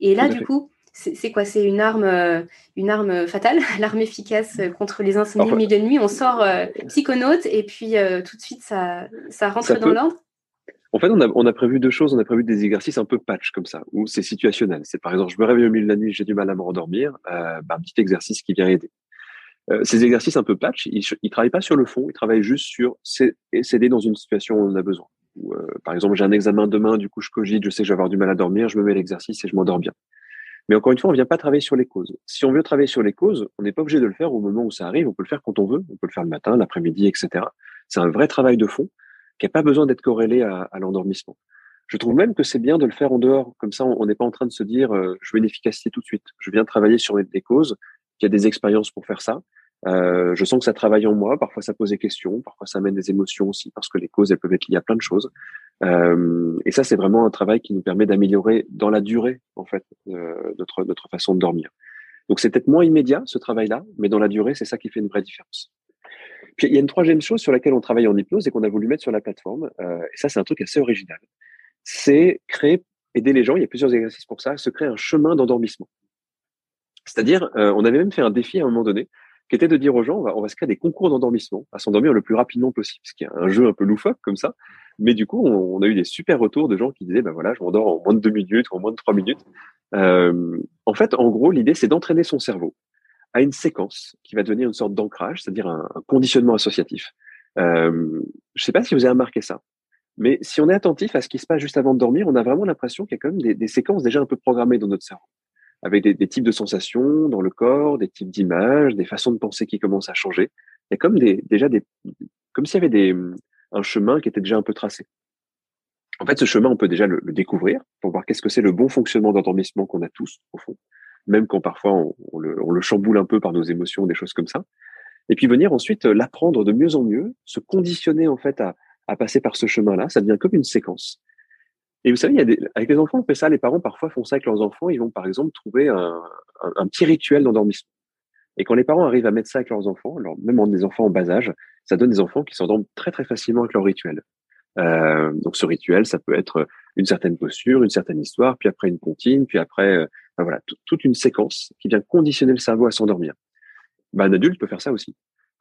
Et là, du coup, c'est quoi? C'est une arme, euh, une arme fatale, l'arme efficace contre les insomnies de milieu de nuit. On sort euh, psychonaute et puis euh, tout de suite ça, ça rentre dans l'ordre. En fait, on a, on a, prévu deux choses. On a prévu des exercices un peu patch comme ça, où c'est situationnel. C'est par exemple, je me réveille au milieu de la nuit, j'ai du mal à me rendormir. Bah, un petit exercice qui vient aider. Euh, ces exercices un peu patch, ils, ils travaillent pas sur le fond, ils travaillent juste sur s'aider dans une situation où on a besoin. euh, par exemple, j'ai un examen demain, du coup je cogite, je sais que je vais avoir du mal à dormir, je me mets l'exercice et je m'endors bien. Mais encore une fois, on vient pas travailler sur les causes. Si on veut travailler sur les causes, on n'est pas obligé de le faire au moment où ça arrive. On peut le faire quand on veut. On peut le faire le matin, l'après-midi, etc. C'est un vrai travail de fond qui n'a pas besoin d'être corrélé à, à l'endormissement. Je trouve même que c'est bien de le faire en dehors. Comme ça, on n'est pas en train de se dire, euh, je veux une efficacité tout de suite. Je viens travailler sur des causes. Il y a des expériences pour faire ça. Euh, je sens que ça travaille en moi. Parfois, ça pose des questions. Parfois, ça amène des émotions aussi, parce que les causes, elles peuvent être liées à plein de choses. Euh, et ça, c'est vraiment un travail qui nous permet d'améliorer dans la durée, en fait, euh, notre notre façon de dormir. Donc c'est peut-être moins immédiat ce travail-là, mais dans la durée, c'est ça qui fait une vraie différence. Puis il y a une troisième chose sur laquelle on travaille en hypnose et qu'on a voulu mettre sur la plateforme, euh, et ça c'est un truc assez original, c'est créer, aider les gens, il y a plusieurs exercices pour ça, se créer un chemin d'endormissement. C'est-à-dire, euh, on avait même fait un défi à un moment donné, qui était de dire aux gens, on va, on va se créer des concours d'endormissement, à s'endormir le plus rapidement possible, ce qui est un jeu un peu loufoque comme ça. Mais du coup, on, a eu des super retours de gens qui disaient, ben voilà, je m'endors en moins de deux minutes en moins de trois minutes. Euh, en fait, en gros, l'idée, c'est d'entraîner son cerveau à une séquence qui va devenir une sorte d'ancrage, c'est-à-dire un, conditionnement associatif. Euh, je ne sais pas si vous avez remarqué ça, mais si on est attentif à ce qui se passe juste avant de dormir, on a vraiment l'impression qu'il y a quand même des, séquences déjà un peu programmées dans notre cerveau, avec des, types de sensations dans le corps, des types d'images, des façons de penser qui commencent à changer. Il y a comme des, déjà des, comme s'il y avait des, un chemin qui était déjà un peu tracé. En fait, ce chemin, on peut déjà le, le découvrir pour voir qu'est-ce que c'est le bon fonctionnement d'endormissement qu'on a tous, au fond même quand parfois on, le, on, le, chamboule un peu par nos émotions, des choses comme ça. Et puis venir ensuite euh, l'apprendre de mieux en mieux, se conditionner en fait à, à passer par ce chemin-là. Ça devient comme une séquence. Et vous savez, il y a des, avec les enfants, on fait ça. Les parents parfois font ça avec leurs enfants. Ils vont par exemple trouver un, un, petit rituel d'endormissement. Et quand les parents arrivent à mettre ça avec leurs enfants, alors même en des enfants en bas âge, ça donne des enfants qui s'endorment très très facilement avec leur rituel. Euh, donc ce rituel, ça peut être une certaine posture, une certaine histoire, puis après une comptine, puis après, euh, voilà, toute une séquence qui vient conditionner le cerveau à s'endormir. Ben, un adulte peut faire ça aussi.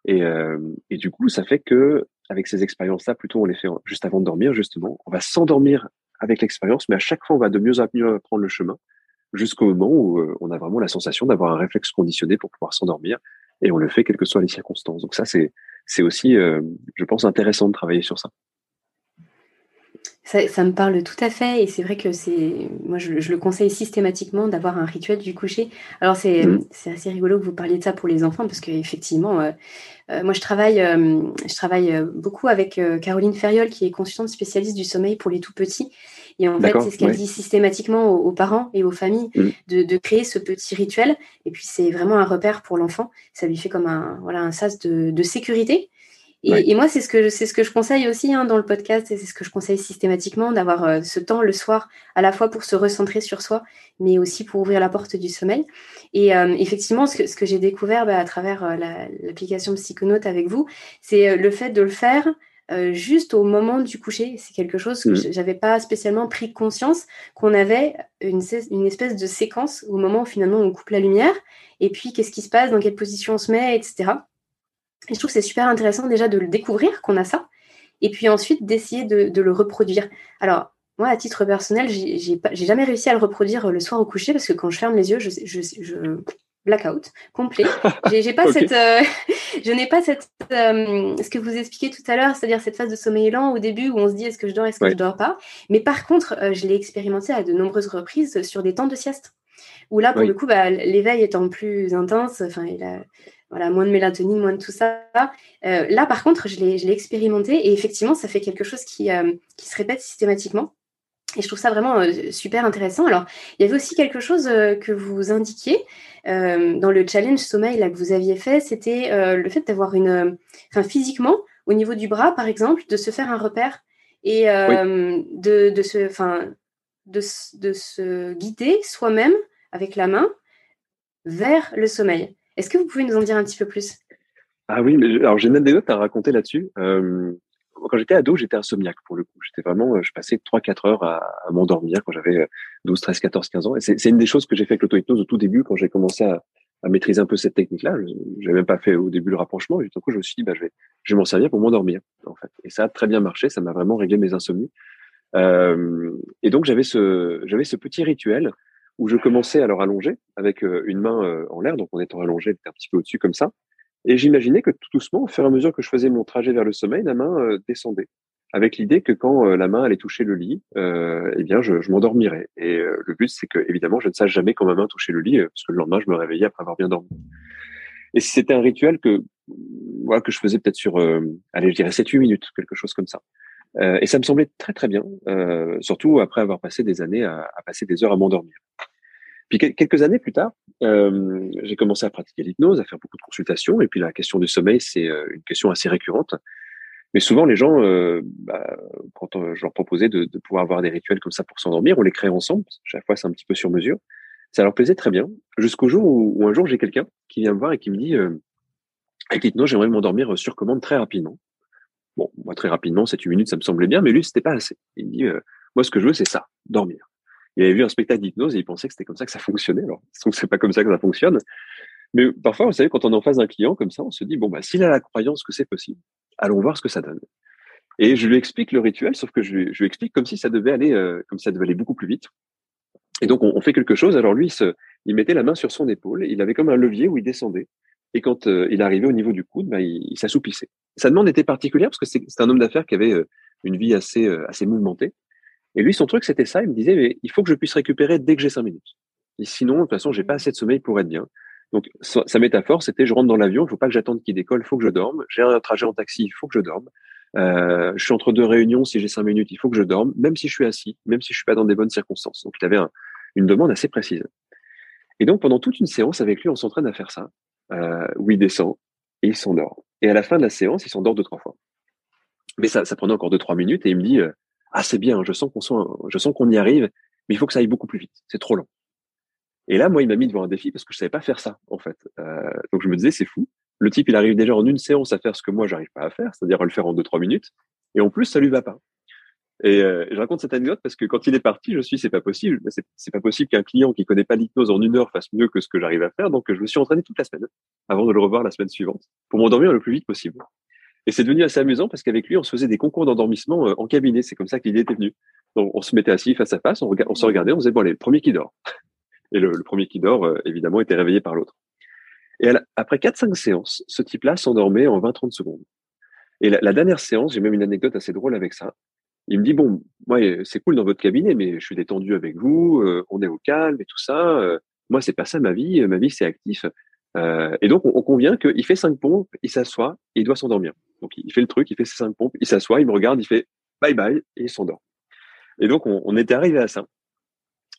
Et, euh, et du coup, ça fait que avec ces expériences-là, plutôt on les fait juste avant de dormir, justement, on va s'endormir avec l'expérience, mais à chaque fois, on va de mieux en mieux prendre le chemin jusqu'au moment où euh, on a vraiment la sensation d'avoir un réflexe conditionné pour pouvoir s'endormir. Et on le fait quelles que soient les circonstances. Donc ça, c'est c'est aussi, euh, je pense, intéressant de travailler sur ça. Ça, me parle tout à fait et c'est vrai que c'est moi je, le conseille systématiquement d'avoir un rituel du coucher. Alors c'est mmh. assez rigolo que vous parliez de ça pour les enfants parce qu'effectivement euh, euh, moi je travaille euh, je travaille beaucoup avec Caroline Ferriol qui est consultante spécialiste du sommeil pour les tout petits et en fait c'est ce qu'elle dit systématiquement aux, parents et aux familles mmh. de, créer ce petit rituel et puis c'est vraiment un repère pour l'enfant. Ça lui fait comme un voilà un sas de, de sécurité et, moi, c'est ce que c'est ce que je conseille aussi hein, dans le podcast, et c'est ce que je conseille systématiquement d'avoir euh, ce temps le soir, à la fois pour se recentrer sur soi, mais aussi pour ouvrir la porte du sommeil. Et euh, effectivement, ce que, ce que j'ai découvert bah, à travers euh, l'application Psychonaute avec vous, c'est le fait de le faire juste au moment du coucher. C'est quelque chose que mmh. j'avais pas spécialement pris conscience qu'on avait une, une, espèce de séquence au moment où finalement on coupe la lumière, et puis qu'est-ce qui se passe, dans quelle position on se met, etc. Et je trouve que c'est super intéressant déjà de le découvrir qu'on a ça, et puis ensuite d'essayer de, le reproduire. Alors, moi, à titre personnel, j'ai jamais réussi à le reproduire le soir au coucher parce que quand je ferme les yeux, je, je, je blackout complet. J'ai pas cette, euh, je n'ai pas cette, euh, ce que vous expliquez tout à l'heure, c'est-à-dire cette phase de sommeil lent au début où on se dit est-ce que je dors, est-ce que je dors pas? Mais par contre, euh, je l'ai expérimenté à de nombreuses reprises sur des temps de sieste. Où là, pour le coup, bah, l'éveil étant plus intense, enfin, il a, voilà, moins de mélatonine, moins de tout ça. Euh, là, par contre, je l'ai expérimenté et effectivement, ça fait quelque chose qui, euh, qui se répète systématiquement. Et je trouve ça vraiment euh, super intéressant. Alors, il y avait aussi quelque chose que vous indiquiez dans le challenge sommeil là, que vous aviez fait, c'était le fait d'avoir une, enfin physiquement, au niveau du bras par exemple, de se faire un repère et de, de, se, de, de se guider soi-même avec la main vers le sommeil. Est-ce que vous pouvez nous en dire un petit peu plus? Ah oui, mais alors j'ai une anecdote à raconter là-dessus. Euh, quand j'étais ado, j'étais insomniaque pour le coup. J'étais vraiment, euh, je passais 3-4 heures à, m'endormir quand j'avais 12, 13, 14, 15 ans. Et c'est une des choses que j'ai fait avec l'auto-hypnose au tout début quand j'ai commencé à, maîtriser un peu cette technique-là. Je n'avais même pas fait au début le rapprochement. Et du coup, je me suis dit, bah, je vais, je vais m'en servir pour m'endormir, en fait. Et ça a très bien marché. Ça m'a vraiment réglé mes insomnies. Euh, et donc, j'avais ce, j'avais ce petit rituel où je commençais à leur allonger avec euh, une main euh, en l'air, donc en étant allongé un petit peu au-dessus comme ça. Et j'imaginais que tout doucement, au fur et à mesure que je faisais mon trajet vers le sommeil, la main euh, descendait, avec l'idée que quand la main allait toucher le lit, eh bien, je, je m'endormirais. Et le but, c'est que évidemment, je ne sache jamais quand ma main touchait le lit, parce que le lendemain, je me réveillais après avoir bien dormi. Et c'était un rituel que voilà, que je faisais peut-être sur, allez, je dirais 7-8 minutes, quelque chose comme ça. Euh, et ça me semblait très très bien, euh, surtout après avoir passé des années à, à passer des heures à m'endormir. Puis quelques années plus tard, euh, j'ai commencé à pratiquer l'hypnose, à faire beaucoup de consultations, et puis la question du sommeil, c'est euh, une question assez récurrente. Mais souvent, les gens, euh, bah, quand je leur proposais de, de, pouvoir avoir des rituels comme ça pour s'endormir, on les crée ensemble. Chaque fois, c'est un petit peu sur mesure. Ça leur plaisait très bien, jusqu'au jour où, un jour j'ai quelqu'un qui vient me voir et qui me dit avec l'hypnose, j'aimerais m'endormir sur commande très rapidement. Bon, moi très rapidement, 7-8 minutes, ça me semblait bien, mais lui, c'était pas assez. Il dit, euh, moi, ce que je veux, c'est ça, dormir. Il avait vu un spectacle d'hypnose et il pensait que c'était comme ça que ça fonctionnait. Alors, c'est pas comme ça que ça fonctionne. Mais parfois, vous savez, quand on est en face d'un client comme ça, on se dit, bon, bah, s'il a la croyance que c'est possible, allons voir ce que ça donne. Et je lui explique le rituel, sauf que je lui, explique comme si ça devait aller, euh, comme ça devait aller beaucoup plus vite. Et donc, on, fait quelque chose. Alors lui, il, il, mettait la main sur son épaule. Il avait comme un levier où il descendait. Et quand euh, il arrivait au niveau du coude, bah, il, s'assoupissait. Sa demande était particulière parce que c'est un homme d'affaires qui avait euh, une vie assez, assez mouvementée. Et lui, son truc, c'était ça. Il me disait, mais il faut que je puisse récupérer dès que j'ai cinq minutes. Sinon, de toute façon, j'ai pas assez de sommeil pour être bien. Donc, sa métaphore, c'était, je rentre dans l'avion, il faut pas que j'attende qu'il décolle, il faut que je dorme. J'ai un trajet en taxi, il faut que je dorme. Euh, je suis entre deux réunions, si j'ai cinq minutes, il faut que je dorme, même si je suis assis, même si je suis pas dans des bonnes circonstances. Donc, il avait une demande assez précise. Et donc, pendant toute une séance avec lui, on s'entraîne à faire ça, euh, où il descend et il s'endort. Et à la fin de la séance, il s'endort deux, trois fois. Mais ça, ça prenait encore deux, trois minutes et il me dit, euh, ah, c'est bien, je sens qu'on je sens qu'on y arrive, mais il faut que ça aille beaucoup plus vite. C'est trop lent. Et là, moi, il m'a mis devant un défi parce que je savais pas faire ça, en fait. Euh, donc, je me disais, c'est fou. Le type, il arrive déjà en une séance à faire ce que moi, j'arrive pas à faire, c'est-à-dire à le faire en deux, trois minutes. Et en plus, ça lui va pas. Et euh, je raconte cette anecdote parce que quand il est parti, je suis, c'est pas possible. C'est pas possible qu'un client qui connaît pas l'hypnose en une heure fasse mieux que ce que j'arrive à faire. Donc, je me suis entraîné toute la semaine avant de le revoir la semaine suivante pour m'endormir le plus vite possible. Et c'est devenu assez amusant parce qu'avec lui, on se faisait des concours d'endormissement euh, en cabinet. C'est comme ça l'idée était venue. Donc, on se mettait assis face à face, on, on se regardait, on faisait, bon, allez, le premier qui dort. Et le, premier qui dort, évidemment, était réveillé par l'autre. Et après 4-5 séances, ce type-là s'endormait en 20-30 secondes. Et la, dernière séance, j'ai même une anecdote assez drôle avec ça. Il me dit, bon, moi, c'est cool dans votre cabinet, mais je suis détendu avec vous, euh, on est au calme et tout ça. Euh, moi, c'est pas ça ma vie. Ma vie, c'est actif. Euh, et donc, on, convient qu'il fait cinq pompes, il s'assoit et il doit s'endormir. Donc, il fait le truc, il fait ses cinq pompes, il s'assoit, il me regarde, il fait bye bye et il s'endort. Et donc, on, on était arrivé à ça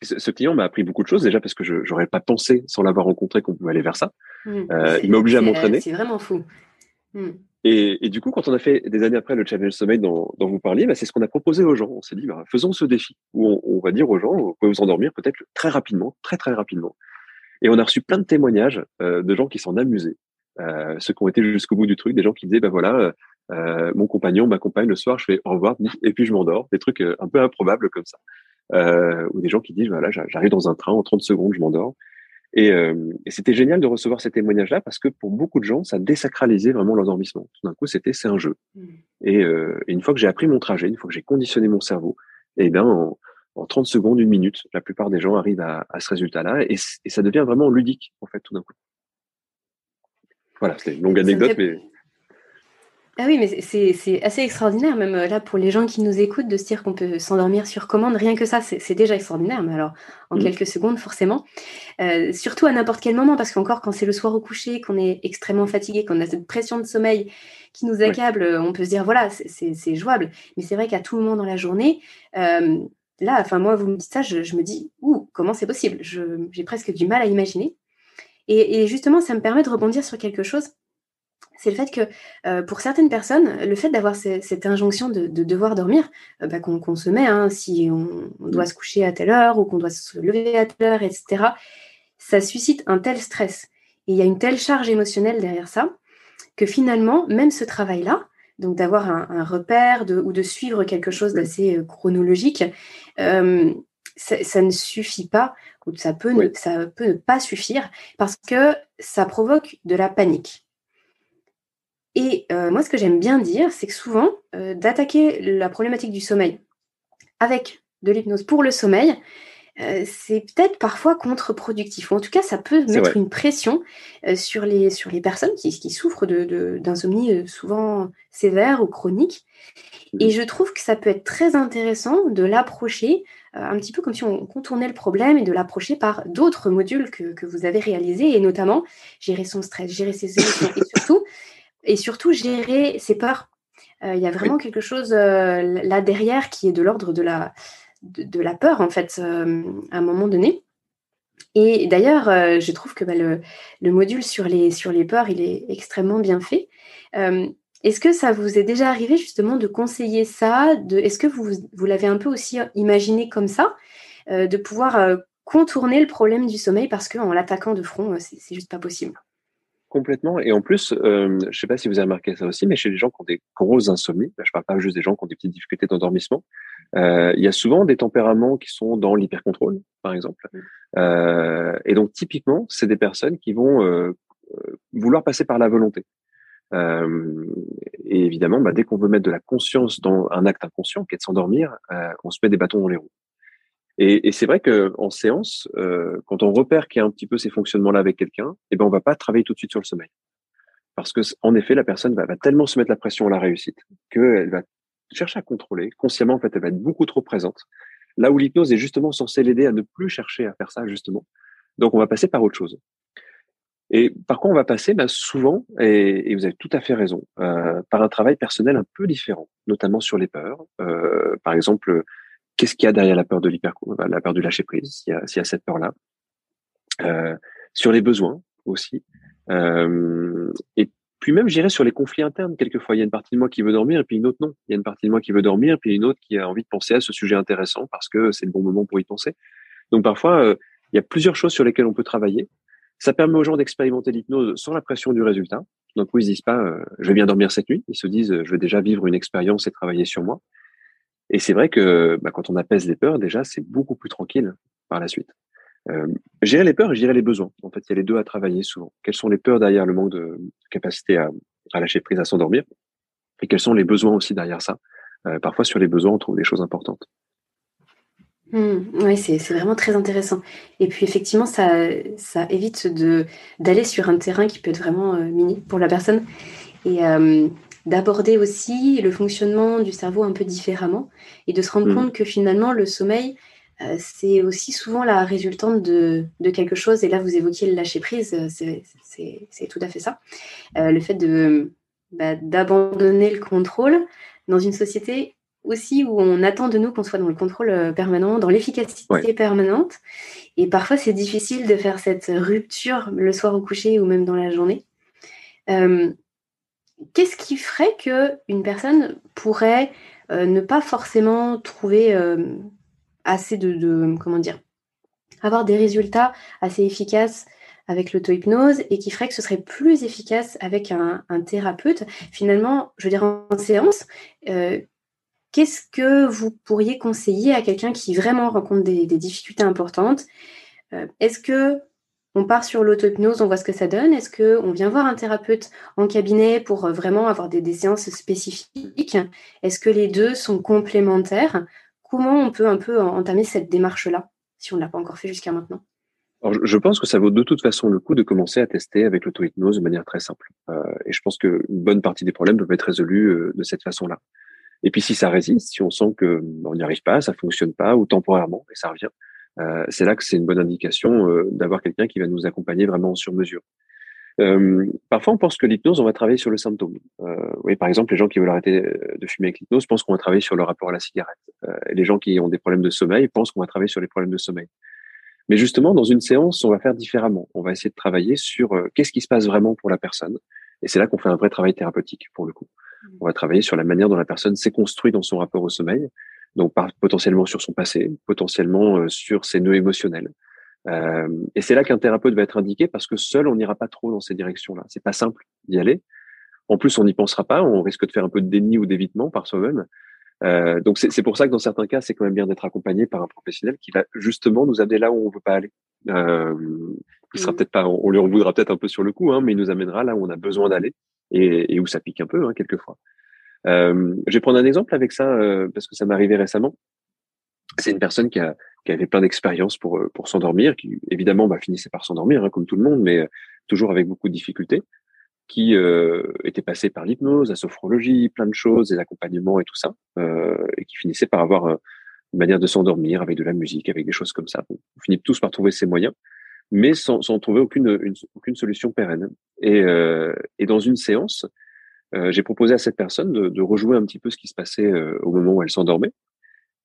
ce client m'a appris beaucoup de choses déjà parce que je n'aurais pas pensé sans l'avoir rencontré qu'on pouvait aller vers ça. Mmh. Euh, il m'a obligé à m'entraîner. C'est vraiment fou. Mmh. Et, du coup, quand on a fait des années après le challenge sommeil dont, vous parliez, bah, c'est ce qu'on a proposé aux gens. On s'est dit, bah, faisons ce défi où on, va dire aux gens, vous pouvez vous endormir peut-être très rapidement, très très rapidement. Et on a reçu plein de témoignages euh, de gens qui s'en amusaient, euh, ceux qui ont été jusqu'au bout du truc, des gens qui disaient, bah voilà, euh, mon compagnon m'accompagne le soir, je fais au revoir et puis je m'endors, des trucs un peu improbables comme ça ou des gens qui disent voilà j'arrive dans un train en 30 secondes je m'endors et, euh, et c'était génial de recevoir ces témoignages-là parce que pour beaucoup de gens, ça désacralisait vraiment l'endormissement. Tout d'un coup, c'était c'est un jeu. Mmh. Et, euh, et, une fois que j'ai appris mon trajet, une fois que j'ai conditionné mon cerveau, et eh ben en, en, 30 secondes, une minute, la plupart des gens arrivent à, à ce résultat-là et, et, ça devient vraiment ludique en fait tout d'un coup. Voilà, c'est une longue anecdote, mais ah oui, mais c'est assez extraordinaire, même euh, là, pour les gens qui nous écoutent, de se dire qu'on peut s'endormir sur commande. Rien que ça, c'est déjà extraordinaire, mais alors en mmh. quelques secondes, forcément. Euh, surtout à n'importe quel moment, parce qu'encore quand c'est le soir au coucher, qu'on est extrêmement fatigué, qu'on a cette pression de sommeil qui nous accable, on peut se dire, voilà, c'est jouable. Mais c'est vrai qu'à tout moment dans la journée, euh, là, enfin, moi, vous me dites ça, je, me dis, ouh, comment c'est possible? J'ai presque du mal à imaginer. et justement, ça me permet de rebondir sur quelque chose c'est le fait que euh, pour certaines personnes, le fait d'avoir cette injonction de, devoir dormir, euh, bah, qu'on se met, hein, si on, doit se coucher à telle heure ou qu'on doit se lever à telle heure, etc., ça suscite un tel stress. Et il y a une telle charge émotionnelle derrière ça que finalement, même ce travail-là, donc d'avoir un, repère ou de suivre quelque chose d'assez euh, chronologique, ça, ne suffit pas, ou ça peut, ça peut ne pas suffire, parce que ça provoque de la panique. Et euh, moi, ce que j'aime bien dire, c'est que souvent, euh, d'attaquer la problématique du sommeil avec de l'hypnose pour le sommeil, euh, c'est peut-être parfois contre-productif. en tout cas, ça peut mettre une pression sur, les, sur les personnes qui, souffrent d'insomnie de, souvent sévère ou chronique. Mmh. Et je trouve que ça peut être très intéressant de l'approcher un petit peu comme si on contournait le problème et de l'approcher par d'autres modules que, que, vous avez réalisés, et notamment gérer son stress, gérer ses émotions, et surtout et surtout gérer ses peurs. Euh, il y a vraiment quelque chose euh, là derrière qui est de l'ordre de la, de, la peur, en fait, euh, à un moment donné. Et d'ailleurs, je trouve que bah, le, le, module sur les, sur les peurs, il est extrêmement bien fait. est-ce que ça vous est déjà arrivé justement de conseiller ça de, Est-ce que vous, vous l'avez un peu aussi imaginé comme ça, de pouvoir contourner le problème du sommeil parce qu'en l'attaquant de front, c'est juste pas possible? Complètement. Et en plus, euh, je ne sais pas si vous avez remarqué ça aussi, mais chez les gens qui ont des grosses insomnies, je ne parle pas juste des gens qui ont des petites difficultés d'endormissement, euh, il y a souvent des tempéraments qui sont dans l'hypercontrôle, par exemple. Euh, et donc, typiquement, c'est des personnes qui vont euh, vouloir passer par la volonté. Euh, et évidemment, bah, dès qu'on veut mettre de la conscience dans un acte inconscient, qui est de s'endormir, on se met des bâtons dans les roues. Et, c'est vrai que en séance, euh, quand on repère qu'il y a un petit peu ces fonctionnements-là avec quelqu'un, eh ben on va pas travailler tout de suite sur le sommeil, parce que en effet, la personne va, tellement se mettre la pression à la réussite qu'elle va chercher à contrôler consciemment. En fait, elle va être beaucoup trop présente. Là où l'hypnose est justement censée l'aider à ne plus chercher à faire ça justement. Donc, on va passer par autre chose. Et par quoi on va passer? Ben Souvent, et, et, vous avez tout à fait raison, euh, par un travail personnel un peu différent, notamment sur les peurs. Euh, par exemple, Qu'est-ce qu'il y a derrière la peur de l'hyper, la peur du lâcher prise, s'il y a, cette peur-là. Euh, sur les besoins aussi. Euh, et puis même, j'irais sur les conflits internes. Quelquefois, il y a une partie de moi qui veut dormir et puis une autre non. Il y a une partie de moi qui veut dormir puis une autre qui a envie de penser à ce sujet intéressant parce que c'est le bon moment pour y penser. Donc parfois, euh, il y a plusieurs choses sur lesquelles on peut travailler. Ça permet aux gens d'expérimenter l'hypnose sans la pression du résultat. Donc, ils se disent pas, euh, je vais bien dormir cette nuit. Ils se disent, je vais déjà vivre une expérience et travailler sur moi. Et c'est vrai que bah, quand on apaise les peurs, déjà, c'est beaucoup plus tranquille par la suite. Euh, gérer les peurs et gérer les besoins. En fait, il y a les deux à travailler souvent. Quelles sont les peurs derrière le manque de capacité à, lâcher prise, à s'endormir? Et quels sont les besoins aussi derrière ça? Euh, Parfois, sur les besoins, on trouve des choses importantes. Mmh, oui, c'est vraiment très intéressant. Et puis effectivement, ça, ça évite d'aller sur un terrain qui peut être vraiment euh, mini pour la personne. Et, euh, d'aborder aussi le fonctionnement du cerveau un peu différemment et de se rendre mm. compte que finalement le sommeil, euh, c'est aussi souvent la résultante de, quelque chose. Et là, vous évoquiez le lâcher prise, euh, c'est tout à fait ça. Euh, le fait de bah, d'abandonner le contrôle dans une société aussi où on attend de nous qu'on soit dans le contrôle permanent, dans l'efficacité permanente. Et parfois, c'est difficile de faire cette rupture le soir au coucher ou même dans la journée qu'est-ce qui ferait qu'une personne pourrait euh, ne pas forcément trouver euh, assez de, comment dire, avoir des résultats assez efficaces avec l'auto-hypnose et qui ferait que ce serait plus efficace avec un, thérapeute? Finalement, je veux dire, en séance, euh, qu'est-ce que vous pourriez conseiller à quelqu'un qui vraiment rencontre des difficultés importantes? Est-ce que on part sur l'auto-hypnose, on voit ce que ça donne. Est-ce qu'on vient voir un thérapeute en cabinet pour euh, vraiment avoir des, séances spécifiques? Est-ce que les deux sont complémentaires? Comment on peut un peu entamer cette démarche-là, si on ne l'a pas encore fait jusqu'à maintenant? Je pense que ça vaut de toute façon le coup de commencer à tester avec l'auto-hypnose de manière très simple. Euh, et je pense qu'une bonne partie des problèmes peuvent être résolus euh, de cette façon-là. Et puis si ça résiste, si on sent que on n'y arrive pas, ça fonctionne pas, ou temporairement, et ça revient, euh, c'est là que c'est une bonne indication euh, d'avoir quelqu'un qui va nous accompagner vraiment sur mesure. Euh, parfois, on pense que l'hypnose, on va travailler sur le symptôme. Oui, par exemple, les gens qui veulent arrêter de fumer avec l'hypnose pensent qu'on va travailler sur le rapport à la cigarette. Et les gens qui ont des problèmes de sommeil pensent qu'on va travailler sur les problèmes de sommeil. Mais justement, dans une séance, on va faire différemment. On va essayer de travailler sur qu'est-ce qui se passe vraiment pour la personne. Et c'est là qu'on fait un vrai travail thérapeutique, pour le coup. Mmh. On va travailler sur la manière dont la personne s'est construite dans son rapport au sommeil, donc potentiellement sur son passé, potentiellement euh, sur ses nœuds émotionnels. Euh, et c'est là qu'un thérapeute va être indiqué parce que seul on n'ira pas trop dans ces directions-là. C'est pas simple d'y aller. En plus, on n'y pensera pas. On risque de faire un peu de déni ou d'évitement par soi-même. Euh, donc c'est pour ça que dans certains cas, c'est quand même bien d'être accompagné par un professionnel qui va justement nous amener là où on veut pas aller. Euh, il sera mmh. peut-être pas, on lui en voudra peut-être un peu sur le coup, hein, mais il nous amènera là où on a besoin d'aller et, et, où ça pique un peu hein, quelquefois. Euh, je vais prendre un exemple avec ça euh, parce que ça m'est arrivé récemment. C'est une personne qui, avait plein d'expériences pour, euh, s'endormir, qui évidemment bah, finissait par s'endormir, hein, comme tout le monde, mais toujours avec beaucoup de difficultés, qui était passée par l'hypnose, la sophrologie, plein de choses, des accompagnements et tout ça, et qui finissait par avoir une manière de s'endormir avec de la musique, avec des choses comme ça. on finit tous par trouver ses moyens, mais sans, trouver aucune, une, aucune solution pérenne. Et dans une séance, euh, j'ai proposé à cette personne de, rejouer un petit peu ce qui se passait euh, au moment où elle s'endormait.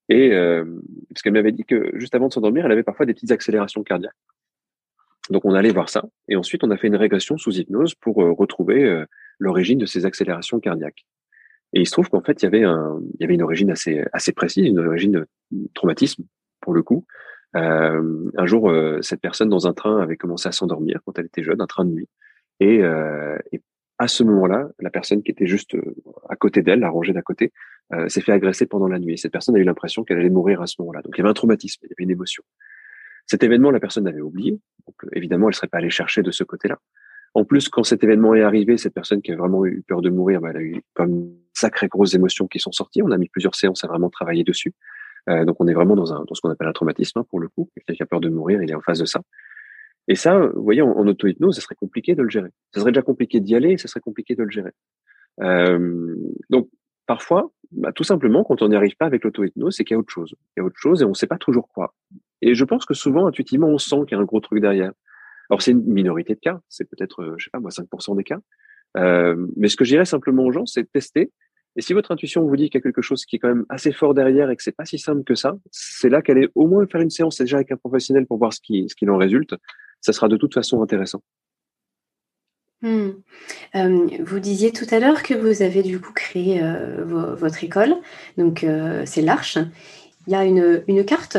Et euh, parce qu'elle m'avait dit que juste avant de s'endormir, elle avait parfois des petites accélérations cardiaques. Donc on allait voir ça, et ensuite on a fait une régression sous hypnose pour retrouver l'origine de ces accélérations cardiaques. Et il se trouve qu'en fait il y avait une origine assez précise, une origine de traumatisme pour le coup, un jour, cette personne dans un train avait commencé à s'endormir quand elle était jeune, un train de nuit. Et à ce moment-là, la personne qui était juste à côté d'elle, arrangée d'à côté, s'est fait agresser pendant la nuit. cette personne a eu l'impression qu'elle allait mourir à ce moment-là. Donc il y avait un traumatisme, il y avait une émotion. Cet événement, la personne avait oublié. Donc, évidemment, elle serait pas allée chercher de ce côté-là. En plus, quand cet événement est arrivé, cette personne qui a vraiment eu peur de mourir, bah, elle a eu comme sacrées grosses émotions qui sont sorties. On a mis plusieurs séances à vraiment travailler dessus. Euh, donc, on est vraiment dans ce qu'on appelle un traumatisme hein, pour le coup. Quelqu'un qui a peur de mourir, il est en face de ça. Et ça, vous voyez, en, auto-hypnose, ça serait compliqué de le gérer. Ça serait déjà compliqué d'y aller, ça serait compliqué de le gérer. Euh, donc, parfois, bah, tout simplement, quand on n'y arrive pas avec l'auto-hypnose, c'est qu'il y a autre chose. Il y a autre chose et on ne sait pas toujours quoi. Et je pense que souvent, intuitivement, on sent qu'il y a un gros truc derrière. Alors, c'est une minorité de cas, c'est peut-être, euh, je sais pas, moi, 5% des cas. Euh, mais ce que je dirais simplement aux gens, c'est de tester. Et si votre intuition vous dit qu'il y a quelque chose qui est quand même assez fort derrière et que c'est pas si simple que ça, c'est là qu'elle est au moins faire une séance déjà avec un professionnel pour voir ce qui, ce qu'il en résulte. Ça sera de toute façon intéressant. Hmm. Euh, vous disiez tout à l'heure que vous avez du coup créé euh, votre école, donc euh, c'est l'Arche. Il y a une, une carte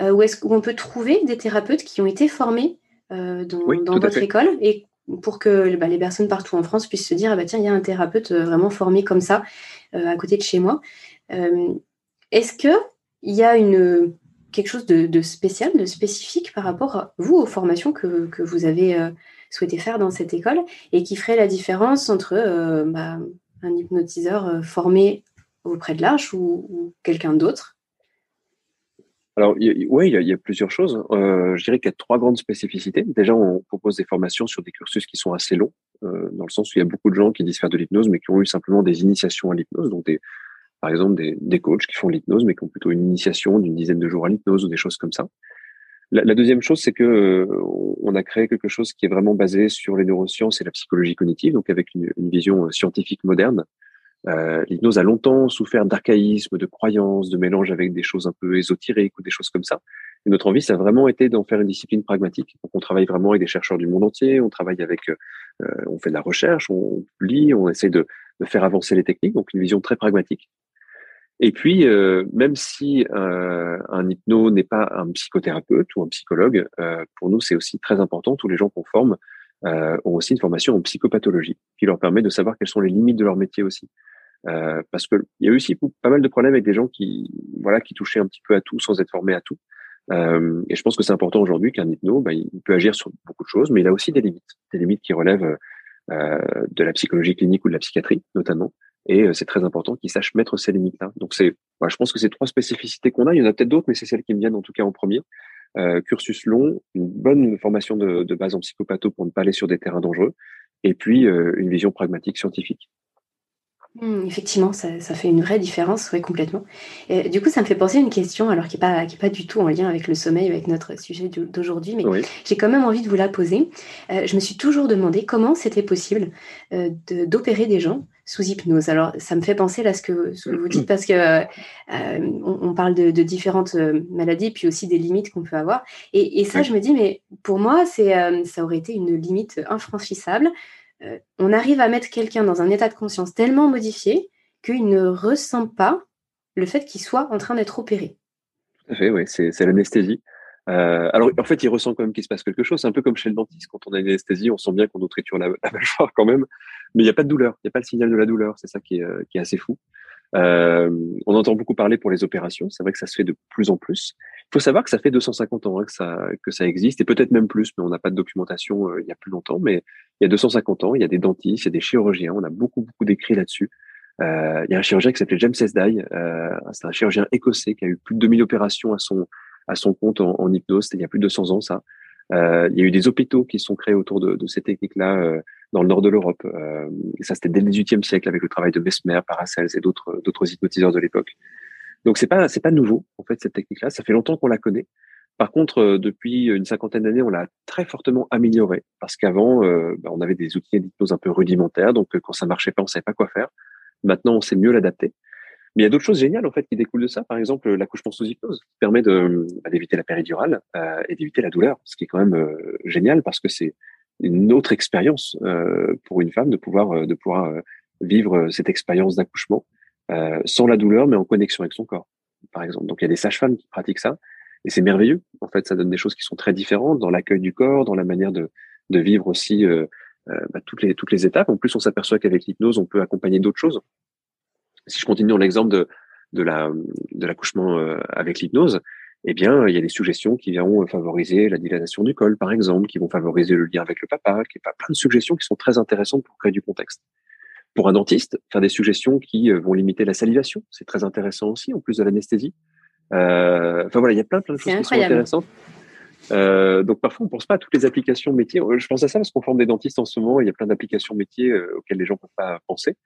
où est-ce qu'on peut trouver des thérapeutes qui ont été formés dans, dans votre école et pour que bah, les personnes partout en France puissent se dire ah bah tiens il y a un thérapeute vraiment formé comme ça à côté de chez moi. est-ce que il y a une quelque chose de, spécial, de spécifique par rapport à vous aux formations que, que vous avez souhaitez faire dans cette école et qui ferait la différence entre euh, bah, un hypnotiseur euh, formé auprès de l'Arche ou, quelqu'un d'autre? Alors, oui, il y, a plusieurs choses. Euh, je dirais qu'il y a trois grandes spécificités. Déjà, on propose des formations sur des cursus qui sont assez longs, dans le sens où il y a beaucoup de gens qui disent faire de l'hypnose, mais qui ont eu simplement des initiations à l'hypnose, donc des, par exemple des, des coachs qui font l'hypnose, mais qui ont plutôt une initiation d'une dizaine de jours à l'hypnose ou des choses comme ça. La, deuxième chose, c'est que euh, on a créé quelque chose qui est vraiment basé sur les neurosciences et la psychologie cognitive, donc avec une, vision euh, scientifique moderne. Euh, L'hypnose a longtemps souffert d'archaïsme, de croyances, de mélange avec des choses un peu ésotériques ou des choses comme ça. Notre envie, ça a vraiment été d'en faire une discipline pragmatique. Donc, on travaille vraiment avec des chercheurs du monde entier, on travaille avec, on fait de la recherche, on lit, on essaie de, de faire avancer les techniques. Donc, une vision très pragmatique. Et puis, euh, même si euh, un hypno n'est pas un psychothérapeute ou un psychologue, euh, pour nous, c'est aussi très important. Tous les gens qu'on forme euh, ont aussi une formation en psychopathologie, qui leur permet de savoir quelles sont les limites de leur métier aussi. Euh, parce que il y a eu aussi pas mal de problèmes avec des gens qui, voilà, qui touchaient un petit peu à tout sans être formés à tout. et je pense que c'est important aujourd'hui qu'un hypno, bah, il peut agir sur beaucoup de choses, mais il a aussi des limites, des limites qui relèvent de la psychologie clinique ou de la psychiatrie, notamment. Et euh, c'est très important qu'ils sachent mettre ces limites-là. Donc c'est, je pense que c'est trois spécificités qu'on a. Il y en a peut-être d'autres, mais c'est celles qui me viennent en tout cas en premier. Euh, cursus long, une bonne formation de, de, base en psychopatho pour ne pas aller sur des terrains dangereux, et puis euh, une vision pragmatique scientifique. Mmh, effectivement, ça, ça, fait une vraie différence, oui, complètement. Et, du coup, ça me fait penser à une question, alors qui n'est pas, qui est pas du tout en lien avec le sommeil, avec notre sujet d'aujourd'hui, mais j'ai quand même envie de vous la poser. Euh, je me suis toujours demandé comment c'était possible d'opérer des gens sous hypnose. Alors, ça me fait penser là ce que, ce que vous dites, parce que euh, on, on, parle de, de, différentes euh, maladies, puis aussi des limites qu'on peut avoir. Et, et ça, je me dis, mais pour moi, c'est, euh, ça aurait été une limite infranchissable. Euh, on arrive à mettre quelqu'un dans un état de conscience tellement modifié qu'il ne ressent pas le fait qu'il soit en train d'être opéré. Tout à fait, oui, c'est l'anesthésie. Euh, alors, en fait, il ressent quand même qu'il se passe quelque chose. C'est un peu comme chez le dentiste. Quand on a une anesthésie, on sent bien qu'on nous la, la mâchoire quand même. Mais il n'y a pas de douleur. Il n'y a pas le signal de la douleur. C'est ça qui est, euh, qui est assez fou. Euh, on entend beaucoup parler pour les opérations. C'est vrai que ça se fait de plus en plus. Il faut savoir que ça fait 250 ans hein, que, ça, que ça existe, et peut-être même plus, mais on n'a pas de documentation euh, il y a plus longtemps. Mais il y a 250 ans, il y a des dentistes, il y a des chirurgiens. On a beaucoup, beaucoup d'écrits là-dessus. Euh, il y a un chirurgien qui s'appelait James Esdai. Euh, c'est un chirurgien écossais qui a eu plus de 2000 opérations à son, à son compte en, en hypnose. C'était il y a plus de 200 ans, ça. Euh, il y a eu des hôpitaux qui sont créés autour de, de ces techniques-là euh, dans le nord de l'Europe. Euh, ça, c'était dès le XVIIIe siècle avec le travail de Mesmer, Paracels et d'autres d'autres hypnotiseurs de l'époque. Donc c'est pas c'est pas nouveau en fait cette technique-là. Ça fait longtemps qu'on la connaît. Par contre, depuis une cinquantaine d'années, on l'a très fortement améliorée parce qu'avant, euh, bah, on avait des outils d'hypnose un peu rudimentaires. Donc quand ça marchait pas, on savait pas quoi faire. Maintenant, on sait mieux l'adapter. Mais il y a d'autres choses géniales en fait qui découlent de ça. Par exemple, l'accouchement sous hypnose qui permet bah, d'éviter la péridurale euh, et d'éviter la douleur, ce qui est quand même euh, génial parce que c'est une autre expérience euh, pour une femme de pouvoir euh, de pouvoir euh, vivre cette expérience d'accouchement sans la douleur, mais en connexion avec son corps, par exemple. Donc il y a des sages-femmes qui pratiquent ça Et c'est merveilleux. En fait, ça donne des choses qui sont très différentes dans l'accueil du corps, dans la manière de, de vivre aussi euh, euh, bah, toutes les toutes les étapes. En plus, on s'aperçoit qu'avec l'hypnose, on peut accompagner d'autres choses. Si je continue dans l'exemple de de la de l'accouchement euh, avec l'hypnose, eh bien, il y a des suggestions qui vont favoriser la dilatation du col, par exemple, qui vont favoriser le lien avec le papa, qui pas plein de suggestions qui sont très intéressantes pour créer du contexte. Pour un dentiste, faire des suggestions qui vont limiter la salivation, c'est très intéressant aussi, en plus de l'anesthésie. Euh, enfin voilà, il y a plein, plein de choses qui sont intéressantes. Euh, donc parfois on pense pas à toutes les applications métiers. Euh, je pense à ça parce qu'on forme des dentistes en ce moment. Il y a plein d'applications métiers euh, auxquelles les gens peuvent pas penser.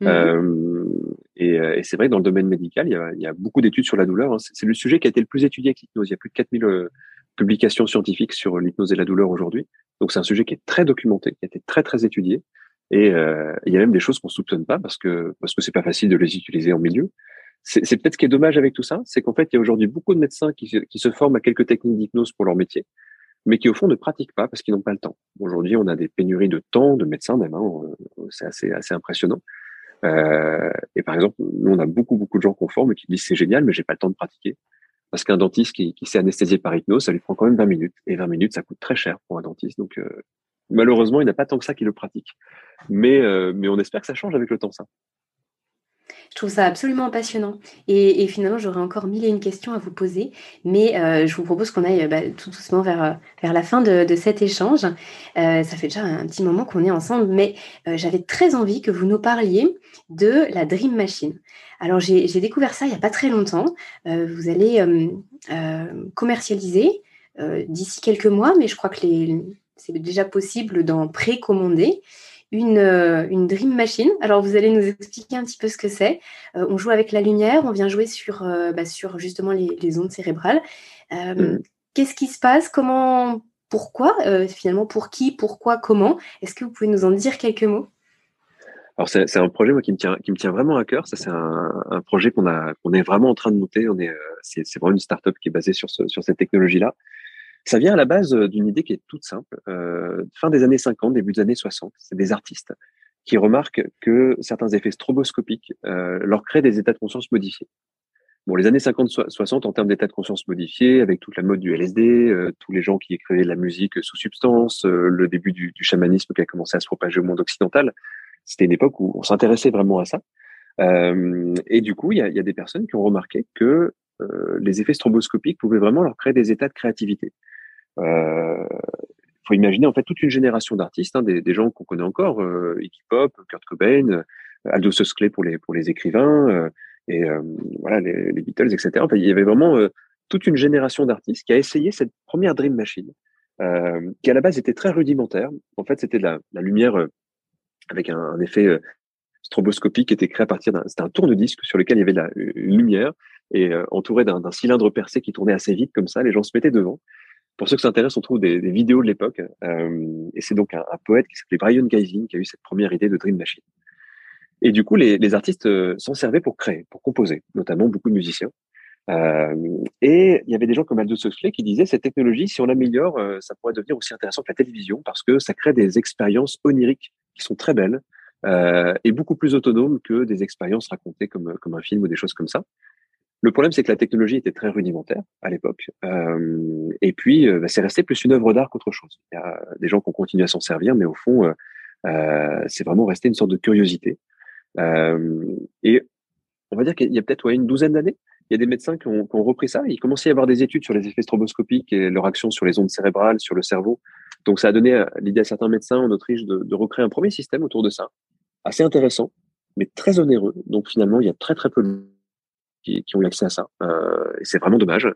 Mhm. Euh, et, et c'est vrai que dans le domaine médical, il y a, beaucoup d'études sur la douleur. Hein. C'est le sujet qui a été le plus étudié avec l'hypnose. Il y a plus de 4000 publications scientifiques sur l'hypnose et la douleur aujourd'hui. Donc c'est un sujet qui est très documenté, qui a été très très étudié. Et il y a même des choses qu'on soupçonne pas parce que parce que c'est pas facile de les utiliser en milieu c'est peut-être ce qui est dommage avec tout ça, c'est qu'en fait, il y a aujourd'hui beaucoup de médecins qui, qui, se forment à quelques techniques d'hypnose pour leur métier, mais qui au fond ne pratiquent pas parce qu'ils n'ont pas le temps. Aujourd'hui, on a des pénuries de temps, de médecins même, hein, euh, c'est assez, assez impressionnant. Euh, et par exemple, nous, on a beaucoup, beaucoup de gens qu'on forme qui disent c'est génial, mais j'ai pas le temps de pratiquer. Parce qu'un dentiste qui, qui s'est anesthésié par hypnose, ça lui prend quand même 20 minutes. Et 20 minutes, ça coûte très cher pour un dentiste. Donc, euh, malheureusement, il n'a pas tant que ça qui le pratique. Mais, euh, mais on espère que ça change avec le temps, ça. Je trouve ça absolument passionnant. Et, finalement, j'aurais encore mille et une questions à vous poser, mais euh, je vous propose qu'on aille bah, tout doucement vers, euh, vers la fin de, cet échange. Euh, ça fait déjà un petit moment qu'on est ensemble, mais j'avais très envie que vous nous parliez de la Dream Machine. Alors, j'ai découvert ça il n'y a pas très longtemps. vous allez commercialiser d'ici quelques mois, mais je crois que c'est déjà possible d'en précommander une, euh, une Dream Machine. Alors, vous allez nous expliquer un petit peu ce que c'est. Euh, on joue avec la lumière, on vient jouer sur, euh, bah, sur justement les, ondes cérébrales. Mm. Qu'est-ce qui se passe? Comment Pourquoi Finalement, pour qui Pourquoi Comment? Est-ce que vous pouvez nous en dire quelques mots? Alors c'est un projet moi qui me tient qui me tient vraiment à cœur. Ça c'est un, un, projet qu'on a qu'on est vraiment en train de monter. On est c'est vraiment une startup qui est basée sur ce, sur cette technologie là. Ça vient à la base euh, d'une idée qui est toute simple. Euh, fin des années 50, début des années 60, c'est des artistes qui remarquent que certains effets stroboscopiques euh, leur créent des états de conscience modifiés. Bon, les années 50-60 en termes d'état de conscience modifiés, avec toute la mode du LSD, tous les gens qui écrivaient de la musique sous substance, le début du, chamanisme qui a commencé à se propager au monde occidental, c'était une époque où on s'intéressait vraiment à ça. Et du coup, il y a, des personnes qui ont remarqué que les effets stroboscopiques pouvaient vraiment leur créer des états de créativité. Il euh, faut imaginer en fait toute une génération d'artistes, hein, des, des, gens qu'on connaît encore, euh, Iggy Pop, Kurt Cobain, euh, Aldous Huxley pour les pour les écrivains, euh, et voilà les, les, Beatles, etc. Enfin, il y avait vraiment toute une génération d'artistes qui a essayé cette première Dream Machine, qui à la base était très rudimentaire. En fait, c'était de la, la lumière avec un, effet stroboscopique qui était créé à partir d'un c'était un tourne-disque sur lequel il y avait de la une lumière et entouré d'un cylindre percé qui tournait assez vite comme ça. Les gens se mettaient devant pour ceux qui s'intéressent, on trouve des, des, vidéos de l'époque. Euh, et c'est donc un, poète qui s'appelait Brian Geising qui a eu cette première idée de Dream Machine. Et du coup, les, les artistes euh, s'en servaient pour créer, pour composer, notamment beaucoup de musiciens. Euh, et il y avait des gens comme Aldous Huxley qui disaient cette technologie, si on l'améliore, euh, ça pourrait devenir aussi intéressant que la télévision parce que ça crée des expériences oniriques qui sont très belles euh, et beaucoup plus autonomes que des expériences racontées comme, comme un film ou des choses comme ça. Le problème, c'est que la technologie était très rudimentaire à l'époque. Euh, et puis, euh, bah, c'est resté plus une œuvre d'art qu'autre chose. Il y a des gens qui ont continué à s'en servir, mais au fond, euh, euh c'est vraiment resté une sorte de curiosité. Euh, et on va dire qu'il y a peut-être ouais, une douzaine d'années, il y a des médecins qui ont, repris ça. Il commençait à y avoir des études sur les effets stroboscopiques et leur action sur les ondes cérébrales, sur le cerveau. Donc, ça a donné l'idée à certains médecins en Autriche de, de recréer un premier système autour de ça, assez intéressant, mais très onéreux. Donc, finalement, il y a très très peu de qui, ont eu accès à ça. Euh, et c'est vraiment dommage.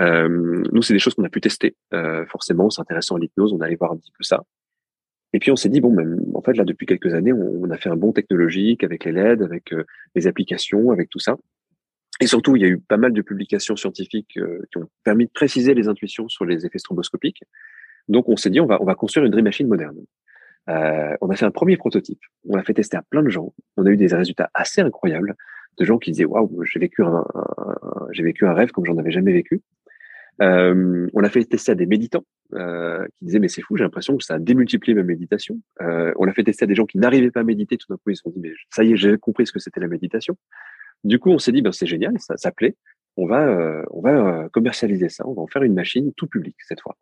Euh, nous, c'est des choses qu'on a pu tester. Euh, forcément, s'intéressant à l'hypnose, on allait voir un petit peu ça. Et puis on s'est dit bon, même en fait là depuis quelques années, on, a fait un bon technologique avec les LED, avec les applications, avec tout ça. Et surtout, il y a eu pas mal de publications scientifiques qui ont permis de préciser les intuitions sur les effets stroboscopiques. Donc on s'est dit on va on va construire une Dream Machine moderne. On a fait un premier prototype, on l'a fait tester à plein de gens, on a eu des résultats assez incroyables de gens qui disaient waouh, j'ai vécu un, j'ai vécu un rêve comme j'en avais jamais vécu. Euh, on l'a fait tester à des méditants euh, qui disaient mais c'est fou, j'ai l'impression que ça a démultiplié ma méditation. Euh, on l'a fait tester à des gens qui n'arrivaient pas à méditer, tout d'un coup ils se sont dit mais ça y est, j'ai compris ce que c'était la méditation. Du coup, on s'est dit ben c'est génial, ça, ça plaît. on va, on va commercialiser ça, on va en faire une machine tout public cette fois.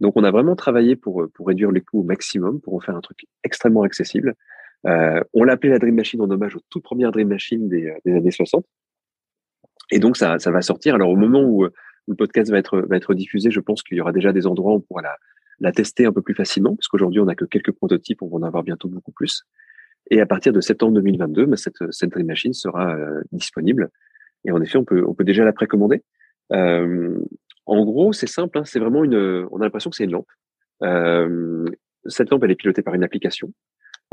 Donc, on a vraiment travaillé pour, pour réduire les coûts au maximum, pour en faire un truc extrêmement accessible. Euh, on l'a appelé la Dream Machine en hommage aux toutes premières Dream Machine des, des années 60. Et donc, ça, ça va sortir. Alors, au moment où, le podcast va être, va être diffusé, je pense qu'il y aura déjà des endroits où on pourra la, la tester un peu plus facilement, parce qu'aujourd'hui, on n'a que quelques prototypes, on va en avoir bientôt beaucoup plus. Et à partir de septembre 2022, bah, cette, cette Dream Machine sera euh, disponible. Et en effet, on peut, on peut déjà la précommander. Euh, en gros, c'est simple, hein, c'est vraiment une. On a l'impression que c'est une lampe. Euh, cette lampe, elle est pilotée par une application.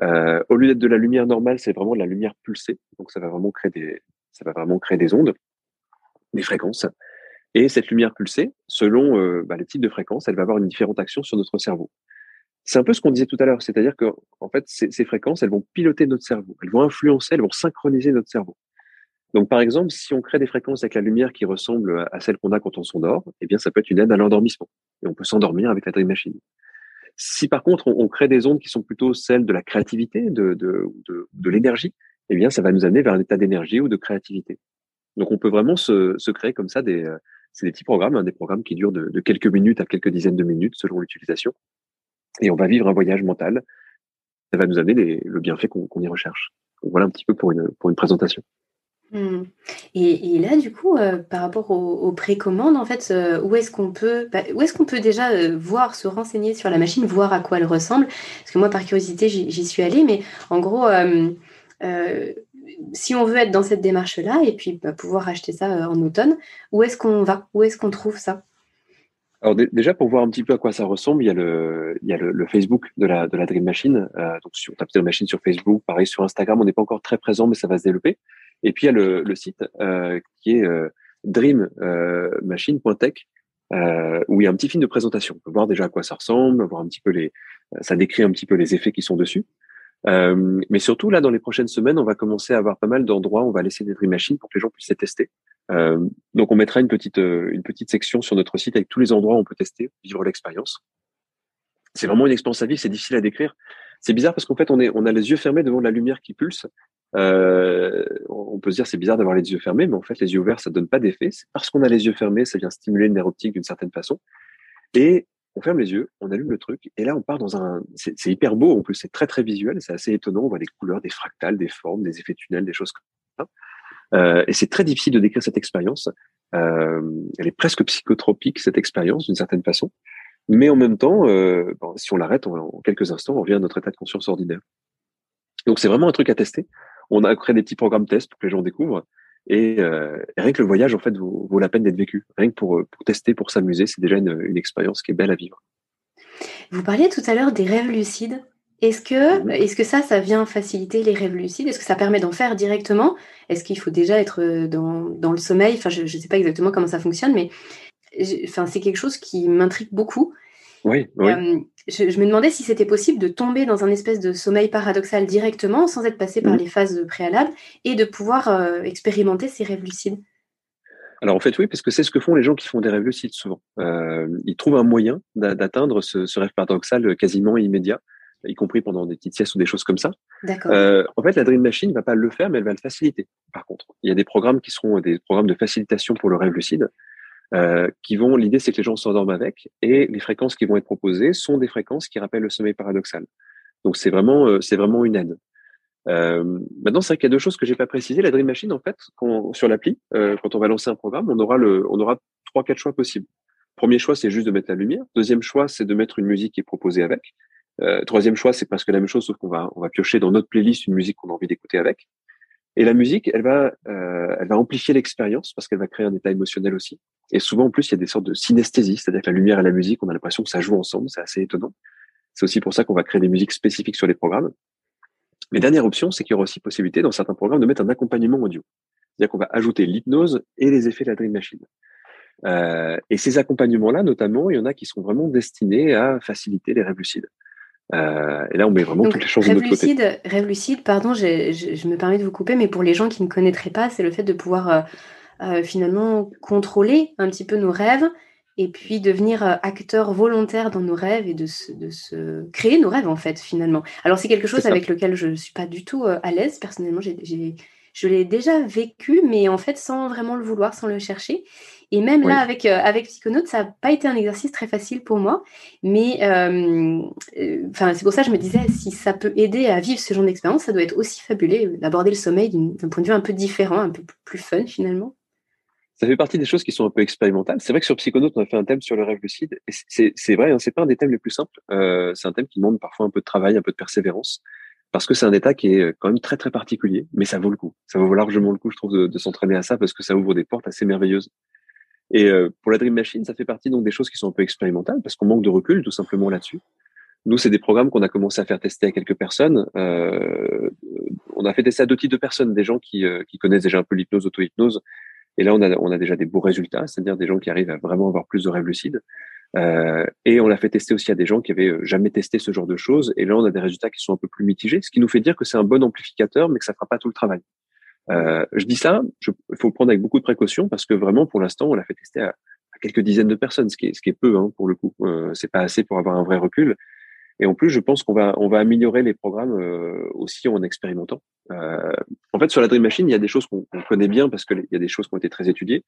Euh, au lieu d'être de la lumière normale, c'est vraiment de la lumière pulsée. Donc, ça va vraiment créer des, ça va vraiment créer des ondes, des fréquences. Et cette lumière pulsée, selon euh, bah, les types de fréquences, elle va avoir une différente action sur notre cerveau. C'est un peu ce qu'on disait tout à l'heure, c'est-à-dire que en fait, ces, ces, fréquences, elles vont piloter notre cerveau, elles vont influencer, elles vont synchroniser notre cerveau. Donc, par exemple, si on crée des fréquences avec la lumière qui ressemble à celle qu'on a quand on s'endort, eh bien, ça peut être une aide à l'endormissement. Et on peut s'endormir avec la Dream Machine. Si par contre, on, crée des ondes qui sont plutôt celles de la créativité, de, de, de, de l'énergie, eh bien, ça va nous amener vers un état d'énergie ou de créativité. Donc, on peut vraiment se, se créer comme ça des, euh, c'est des petits programmes, hein, des programmes qui durent de, de, quelques minutes à quelques dizaines de minutes selon l'utilisation. Et on va vivre un voyage mental. Ça va nous amener le bienfait qu'on y recherche. Voilà un petit peu pour une, pour une présentation. Mmh. Et, là, du coup, euh, par rapport aux, précommandes, en fait, euh, où est-ce qu'on peut, bah, où est-ce qu'on peut déjà euh, voir, se renseigner sur la machine, voir à quoi elle ressemble? Parce que moi, par curiosité, j'y suis allée, mais en gros, si on veut être dans cette démarche-là et puis bah, pouvoir acheter ça en automne, où est-ce qu'on va? Où est-ce qu'on trouve ça? Alors déjà pour voir un petit peu à quoi ça ressemble, il y a le, Facebook de la de la Dream Machine. donc si on tape Dream Machine sur Facebook, pareil sur Instagram, on n'est pas encore très présent, mais ça va se développer. Et puis il y a le, le site euh, qui est euh, dreammachine.tech euh, où il y a un petit film de présentation. On peut voir déjà à quoi ça ressemble, voir un petit peu les, ça décrit un petit peu les effets qui sont dessus. Euh, mais surtout là, dans les prochaines semaines, on va commencer à avoir pas mal d'endroits. On va laisser des Dream Machines pour que les gens puissent les tester. Euh, donc, on mettra une petite une petite section sur notre site avec tous les endroits où on peut tester, vivre l'expérience. C'est vraiment une expérience à vivre. C'est difficile à décrire. C'est bizarre parce qu'en fait, on est on a les yeux fermés devant la lumière qui pulse euh, on peut se dire c'est bizarre d'avoir les yeux fermés, mais en fait les yeux ouverts ça donne pas d'effet. C'est parce qu'on a les yeux fermés, ça vient stimuler le nerf optique d'une certaine façon. Et on ferme les yeux, on allume le truc, et là on part dans un. C'est hyper beau en plus, c'est très très visuel, c'est assez étonnant. On voit des couleurs, des fractales, des formes, des effets tunnels, des choses comme ça. Euh, et c'est très difficile de décrire cette expérience. Euh, elle est presque psychotropique cette expérience d'une certaine façon, mais en même temps, euh, si on l'arrête en quelques instants, on revient à notre état de conscience ordinaire. Donc c'est vraiment un truc à tester. On a créé des petits programmes tests pour que les gens découvrent. Et, euh, rien que le voyage, en fait, vaut, la peine d'être vécu. Rien que pour, pour tester, pour s'amuser, c'est déjà une, une, expérience qui est belle à vivre. Vous parliez tout à l'heure des rêves lucides. Est-ce que, mhm. est-ce que ça, ça vient faciliter les rêves lucides? Est-ce que ça permet d'en faire directement? Est-ce qu'il faut déjà être euh, dans, dans le sommeil? Enfin, je ne sais pas exactement comment ça fonctionne, mais enfin, c'est quelque chose qui m'intrigue beaucoup. Oui, oui. Euh, je, me demandais si c'était possible de tomber dans un espèce de sommeil paradoxal directement, sans être passé par mm. les phases préalables, et de pouvoir euh, expérimenter ces rêves lucides. Alors en fait oui, parce que c'est ce que font les gens qui font des rêves lucides souvent. Euh, ils trouvent un moyen d'atteindre ce, rêve paradoxal quasiment immédiat, y compris pendant des petites siestes ou des choses comme ça. Euh, en fait, la Dream Machine ne va pas le faire, mais elle va le faciliter. Par contre, il y a des programmes qui seront des programmes de facilitation pour le rêve lucide. Euh, qui vont. L'idée, c'est que les gens s'endorment avec, et les fréquences qui vont être proposées sont des fréquences qui rappellent le sommeil paradoxal. Donc c'est vraiment, euh, c'est vraiment une aide. Euh, maintenant, c'est vrai qu'il y a deux choses que j'ai pas précisées. La Dream Machine, en fait, sur l'appli, quand on va lancer un programme, on aura le, on aura trois, quatre choix possibles. Premier choix, c'est juste de mettre la lumière. Deuxième choix, c'est de mettre une musique qui est proposée avec. Euh, troisième choix, c'est presque la même chose, sauf qu'on va, on va piocher dans notre playlist une musique qu'on a envie d'écouter avec. Et la musique, elle va, euh, elle va amplifier l'expérience parce qu'elle va créer un état émotionnel aussi. Et souvent, en plus, il y a des sortes de synesthésie, c'est-à-dire que la lumière et la musique, on a l'impression que ça joue ensemble. C'est assez étonnant. C'est aussi pour ça qu'on va créer des musiques spécifiques sur les programmes. Mais dernière option, c'est qu'il y aura aussi possibilité dans certains programmes de mettre un accompagnement audio. C'est-à-dire qu'on va ajouter l'hypnose et les effets de la Dream Machine. Euh, et ces accompagnements-là, notamment, il y en a qui sont vraiment destinés à faciliter les rêves lucides. Euh, et là, on met vraiment toutes les choses de notre lucide, côté. Rêve lucide, pardon, je, je, me permets de vous couper, mais pour les gens qui ne connaîtraient pas, c'est le fait de pouvoir euh, euh, finalement contrôler un petit peu nos rêves et puis devenir acteur volontaire dans nos rêves et de se, de se, créer nos rêves en fait finalement. Alors c'est quelque chose avec lequel je ne suis pas du tout à l'aise personnellement. J'ai je l'ai déjà vécu, mais en fait sans vraiment le vouloir, sans le chercher. Et même là, avec, euh, avec Psychonautes, ça n'a pas été un exercice très facile pour moi. Mais euh, euh, c'est pour ça que je me disais, si ça peut aider à vivre ce genre d'expérience, ça doit être aussi fabuleux d'aborder le sommeil d'un point de vue un peu différent, un peu plus fun finalement. Ça fait partie des choses qui sont un peu expérimentales. C'est vrai que sur Psychonautes, on a fait un thème sur le rêve lucide. C'est vrai, hein, c'est pas un des thèmes les plus simples. c'est un thème qui demande parfois un peu de travail, un peu de persévérance parce que c'est un état qui est quand même très très particulier, mais ça vaut le coup. Ça vaut largement le coup, je trouve, de, de s'entraîner à ça parce que ça ouvre des portes assez merveilleuses. Et euh, pour la Dream Machine, ça fait partie donc des choses qui sont un peu expérimentales parce qu'on manque de recul tout simplement là-dessus. Nous, c'est des programmes qu'on a commencé à faire tester à quelques personnes. Euh, on a fait tester à deux types de personnes, des gens qui, euh, connaissent déjà un peu l'hypnose, auto-hypnose. Et là, on a, déjà des beaux résultats, c'est-à-dire des gens qui arrivent à vraiment avoir plus de rêves lucides. Et on l'a fait tester aussi à des gens qui avaient jamais testé ce genre de choses. Et là, on a des résultats qui sont un peu plus mitigés, ce qui nous fait dire que c'est un bon amplificateur, mais que ça fera pas tout le travail. Euh, je dis ça, il faut le prendre avec beaucoup de précaution parce que vraiment, pour l'instant, on l'a fait tester à, à, quelques dizaines de personnes, ce qui est, ce qui est peu hein, pour le coup. Euh, c'est pas assez pour avoir un vrai recul. Et en plus, je pense qu'on va, on va améliorer les programmes euh, aussi en expérimentant. Euh, en fait, sur la Dream Machine, il y a des choses qu'on connaît bien parce qu'il y a des choses qui ont été très étudiées.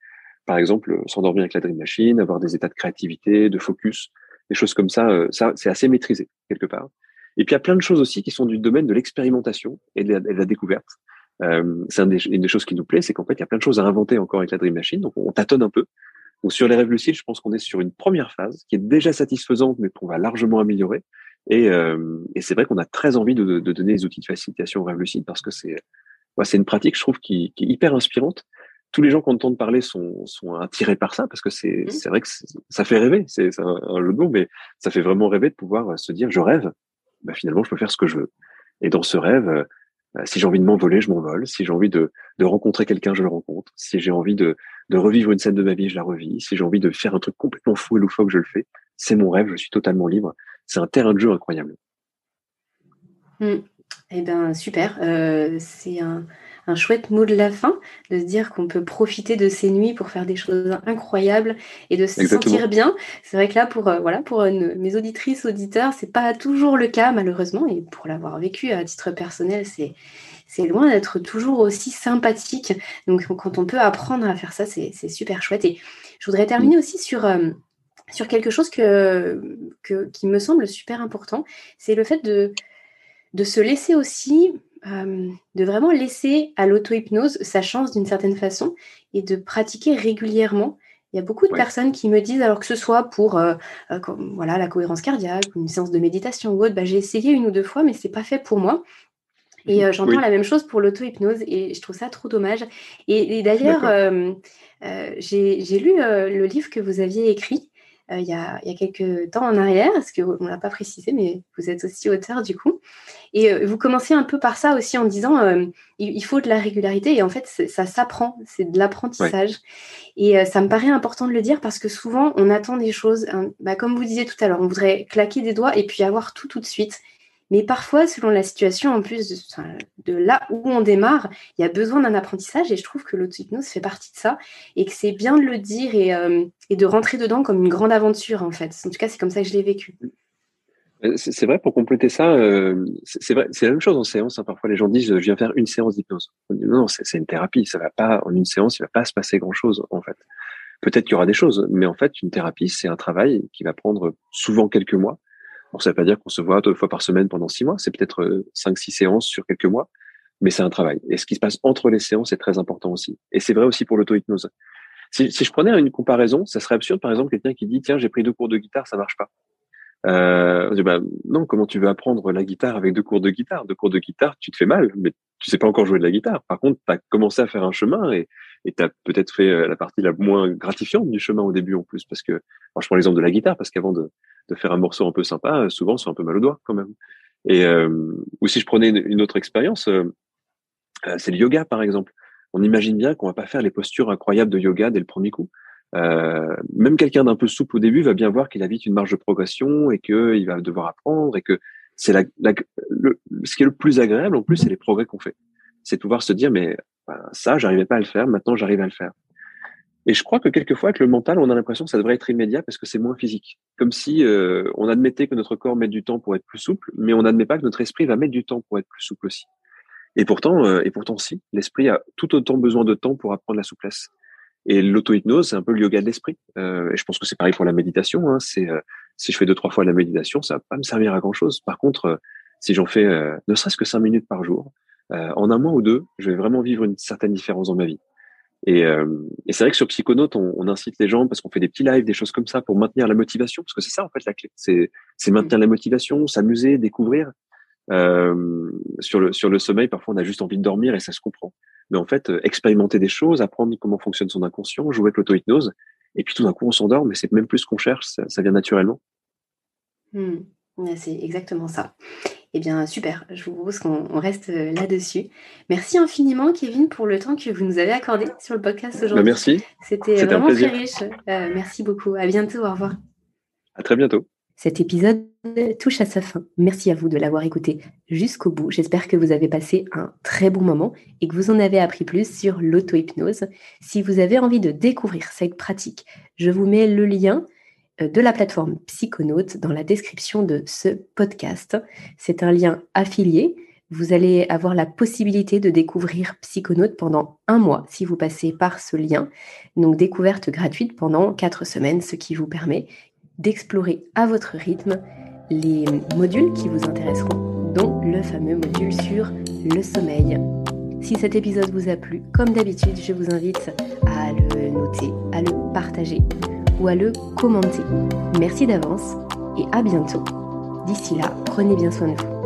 Par exemple, s'endormir avec la Dream Machine, avoir des états de créativité, de focus, des choses comme ça. Euh, ça, c'est assez maîtrisé quelque part. Et puis, il y a plein de choses aussi qui sont du domaine de l'expérimentation et de la découverte. Euh, c'est une des choses qui nous plaît, c'est qu'en fait, il y a plein de choses à inventer encore avec la Dream Machine, donc on, tâtonne un peu. Donc sur les rêves lucides, je pense qu'on est sur une première phase qui est déjà satisfaisante, mais qu'on va largement améliorer. Et, euh, et c'est vrai qu'on a très envie de, de, donner des outils de facilitation aux rêves lucides parce que c'est ouais, c'est une pratique, je trouve, qui, qui, est hyper inspirante. Tous les gens qu'on entend parler sont, sont attirés par ça parce que c'est mmh. c'est vrai que ça fait rêver. C'est un, un jeu mais ça fait vraiment rêver de pouvoir se dire je rêve. Bah, finalement, je peux faire ce que je veux. Et dans ce rêve, si j'ai envie de m'envoler, je m'envole. Si j'ai envie de, rencontrer quelqu'un, je le rencontre. Si j'ai envie de, revivre une scène de ma vie, je la revis. Si j'ai envie de faire un truc complètement fou et loufoque, je le fais. C'est mon rêve, je suis totalement libre. C'est un terrain de jeu incroyable. Mmh. Eh bien, super. Euh, c'est un, un chouette mot de la fin, de se dire qu'on peut profiter de ces nuits pour faire des choses incroyables et de se sentir bien. C'est vrai que là, pour, euh, voilà, pour mes auditrices, auditeurs, c'est pas toujours le cas, malheureusement. Et pour l'avoir vécu à titre personnel, c'est c'est loin d'être toujours aussi sympathique. Donc, quand on peut apprendre à faire ça, c'est super chouette. Et je voudrais terminer aussi sur, euh, sur quelque chose que, que, qui me semble super important. C'est le fait de, de se laisser aussi euh, de vraiment laisser à l'auto-hypnose sa chance d'une certaine façon et de pratiquer régulièrement. Il y a beaucoup de personnes qui me disent, alors que ce soit pour euh, euh, voilà, la cohérence cardiaque, une séance de méditation ou autre, bah, j'ai essayé une ou deux fois, mais c'est pas fait pour moi. Et mhm. j'entends la même chose pour l'auto-hypnose et je trouve ça trop dommage. Et, d'ailleurs, j'ai lu le livre que vous aviez écrit il, y a, il, y a, quelques temps en arrière, parce qu'on ne l'a pas précisé, mais vous êtes aussi auteur du coup. Et euh, vous commencez un peu par ça aussi en disant euh, il, faut de la régularité et en fait ça s'apprend, c'est de l'apprentissage. Et euh, ça me paraît important de le dire parce que souvent on attend des choses, hein, bah, comme vous disiez tout à l'heure, on voudrait claquer des doigts et puis avoir tout tout de suite. Mais parfois, selon la situation, en plus de, là où on démarre, il y a besoin d'un apprentissage et je trouve que l'auto-hypnose fait partie de ça et que c'est bien de le dire et, et de rentrer dedans comme une grande aventure en fait. En tout cas, c'est comme ça que je l'ai vécu. Euh, c'est vrai, pour compléter ça, euh, c'est la même chose en séance. Hein. Parfois, les gens disent, je viens faire une séance d'hypnose. Non, non c'est une thérapie. Ça va pas en une séance, il va pas se passer grand chose en fait. Peut-être qu'il y aura des choses, mais en fait, une thérapie, c'est un travail qui va prendre souvent quelques mois. Ça veut pas dire qu'on se voit deux fois par semaine pendant six mois. C'est peut-être euh, cinq, six séances sur quelques mois, mais c'est un travail. Et ce qui se passe entre les séances est très important aussi. Et c'est vrai aussi pour l'auto-hypnose. Si, je prenais une comparaison, ça serait absurde, par exemple, quelqu'un qui dit, tiens, j'ai pris deux cours de guitare, ça marche pas. Euh, dit, bah, non, comment tu veux apprendre la guitare avec deux cours de guitare? Deux cours de guitare, tu te fais mal, mais tu sais pas encore jouer de la guitare. Par contre, tu as commencé à faire un chemin et tu as peut-être fait euh, la partie la moins gratifiante du chemin au début en plus. Parce que, je prends l'exemple de la guitare, parce qu'avant de, faire un morceau un peu sympa, euh, souvent c'est un peu mal au doigt quand même. Et euh, ou si je prenais une, autre expérience, c'est le yoga par exemple. On imagine bien qu'on va pas faire les postures incroyables de yoga dès le premier coup. Même quelqu'un d'un peu souple au début va bien voir qu'il a vite une marge de progression et qu'il va devoir apprendre et que c'est la, ce qui est le plus agréable en plus, c'est les progrès qu'on fait. C'est pouvoir se dire mais ben, ça, j'arrivais pas à le faire, maintenant j'arrive à le faire. Et je crois que quelquefois avec le mental, on a l'impression que ça devrait être immédiat parce que c'est moins physique. Comme si euh, on admettait que notre corps met du temps pour être plus souple, mais on n'admet pas que notre esprit va mettre du temps pour être plus souple aussi. Et pourtant, euh, et pourtant, si, l'esprit a tout autant besoin de temps pour apprendre la souplesse. Et l'auto-hypnose, c'est un peu le yoga de l'esprit. Euh, et je pense que c'est pareil pour la méditation. Hein. C'est si je fais deux trois fois la méditation, ça va pas me servir à grand chose. Par contre, si j'en fais ne serait-ce que cinq minutes par jour, en un mois ou deux, je vais vraiment vivre une certaine différence dans ma vie. Et, et c'est vrai que sur Psychonaute, on, on, incite les gens parce qu'on fait des petits lives, des choses comme ça pour maintenir la motivation, parce que c'est ça en fait la clé, c'est maintenir la motivation, s'amuser, découvrir. Euh, sur le sur le sommeil, parfois on a juste envie de dormir et ça se comprend. Mais en fait, euh, expérimenter des choses, apprendre comment fonctionne son inconscient, jouer avec l'auto-hypnose, et puis tout d'un coup on s'endort, mais c'est même plus ce qu'on cherche, ça, vient naturellement. Hmm. C'est exactement ça. Eh bien, super. Je vous propose qu'on reste euh, là-dessus. Merci infiniment, Kevin, pour le temps que vous nous avez accordé sur le podcast bah, aujourd'hui. merci. C'était vraiment très riche. merci beaucoup. À bientôt. Au revoir. À très bientôt. Cet épisode touche à sa fin. Merci à vous de l'avoir écouté jusqu'au bout. J'espère que vous avez passé un très bon moment et que vous en avez appris plus sur l'auto-hypnose. Si vous avez envie de découvrir cette pratique, je vous mets le lien euh, de la plateforme Psychonaute dans la description de ce podcast. C'est un lien affilié. Vous allez avoir la possibilité de découvrir Psychonaute pendant un mois si vous passez par ce lien. Donc découverte gratuite pendant quatre semaines, ce qui vous permet d'explorer à votre rythme les modules qui vous intéresseront, dont le fameux module sur le sommeil. Si cet épisode vous a plu, comme d'habitude, je vous invite à le noter, à le partager ou à le commenter. Merci d'avance et à bientôt. D'ici là, prenez bien soin de vous.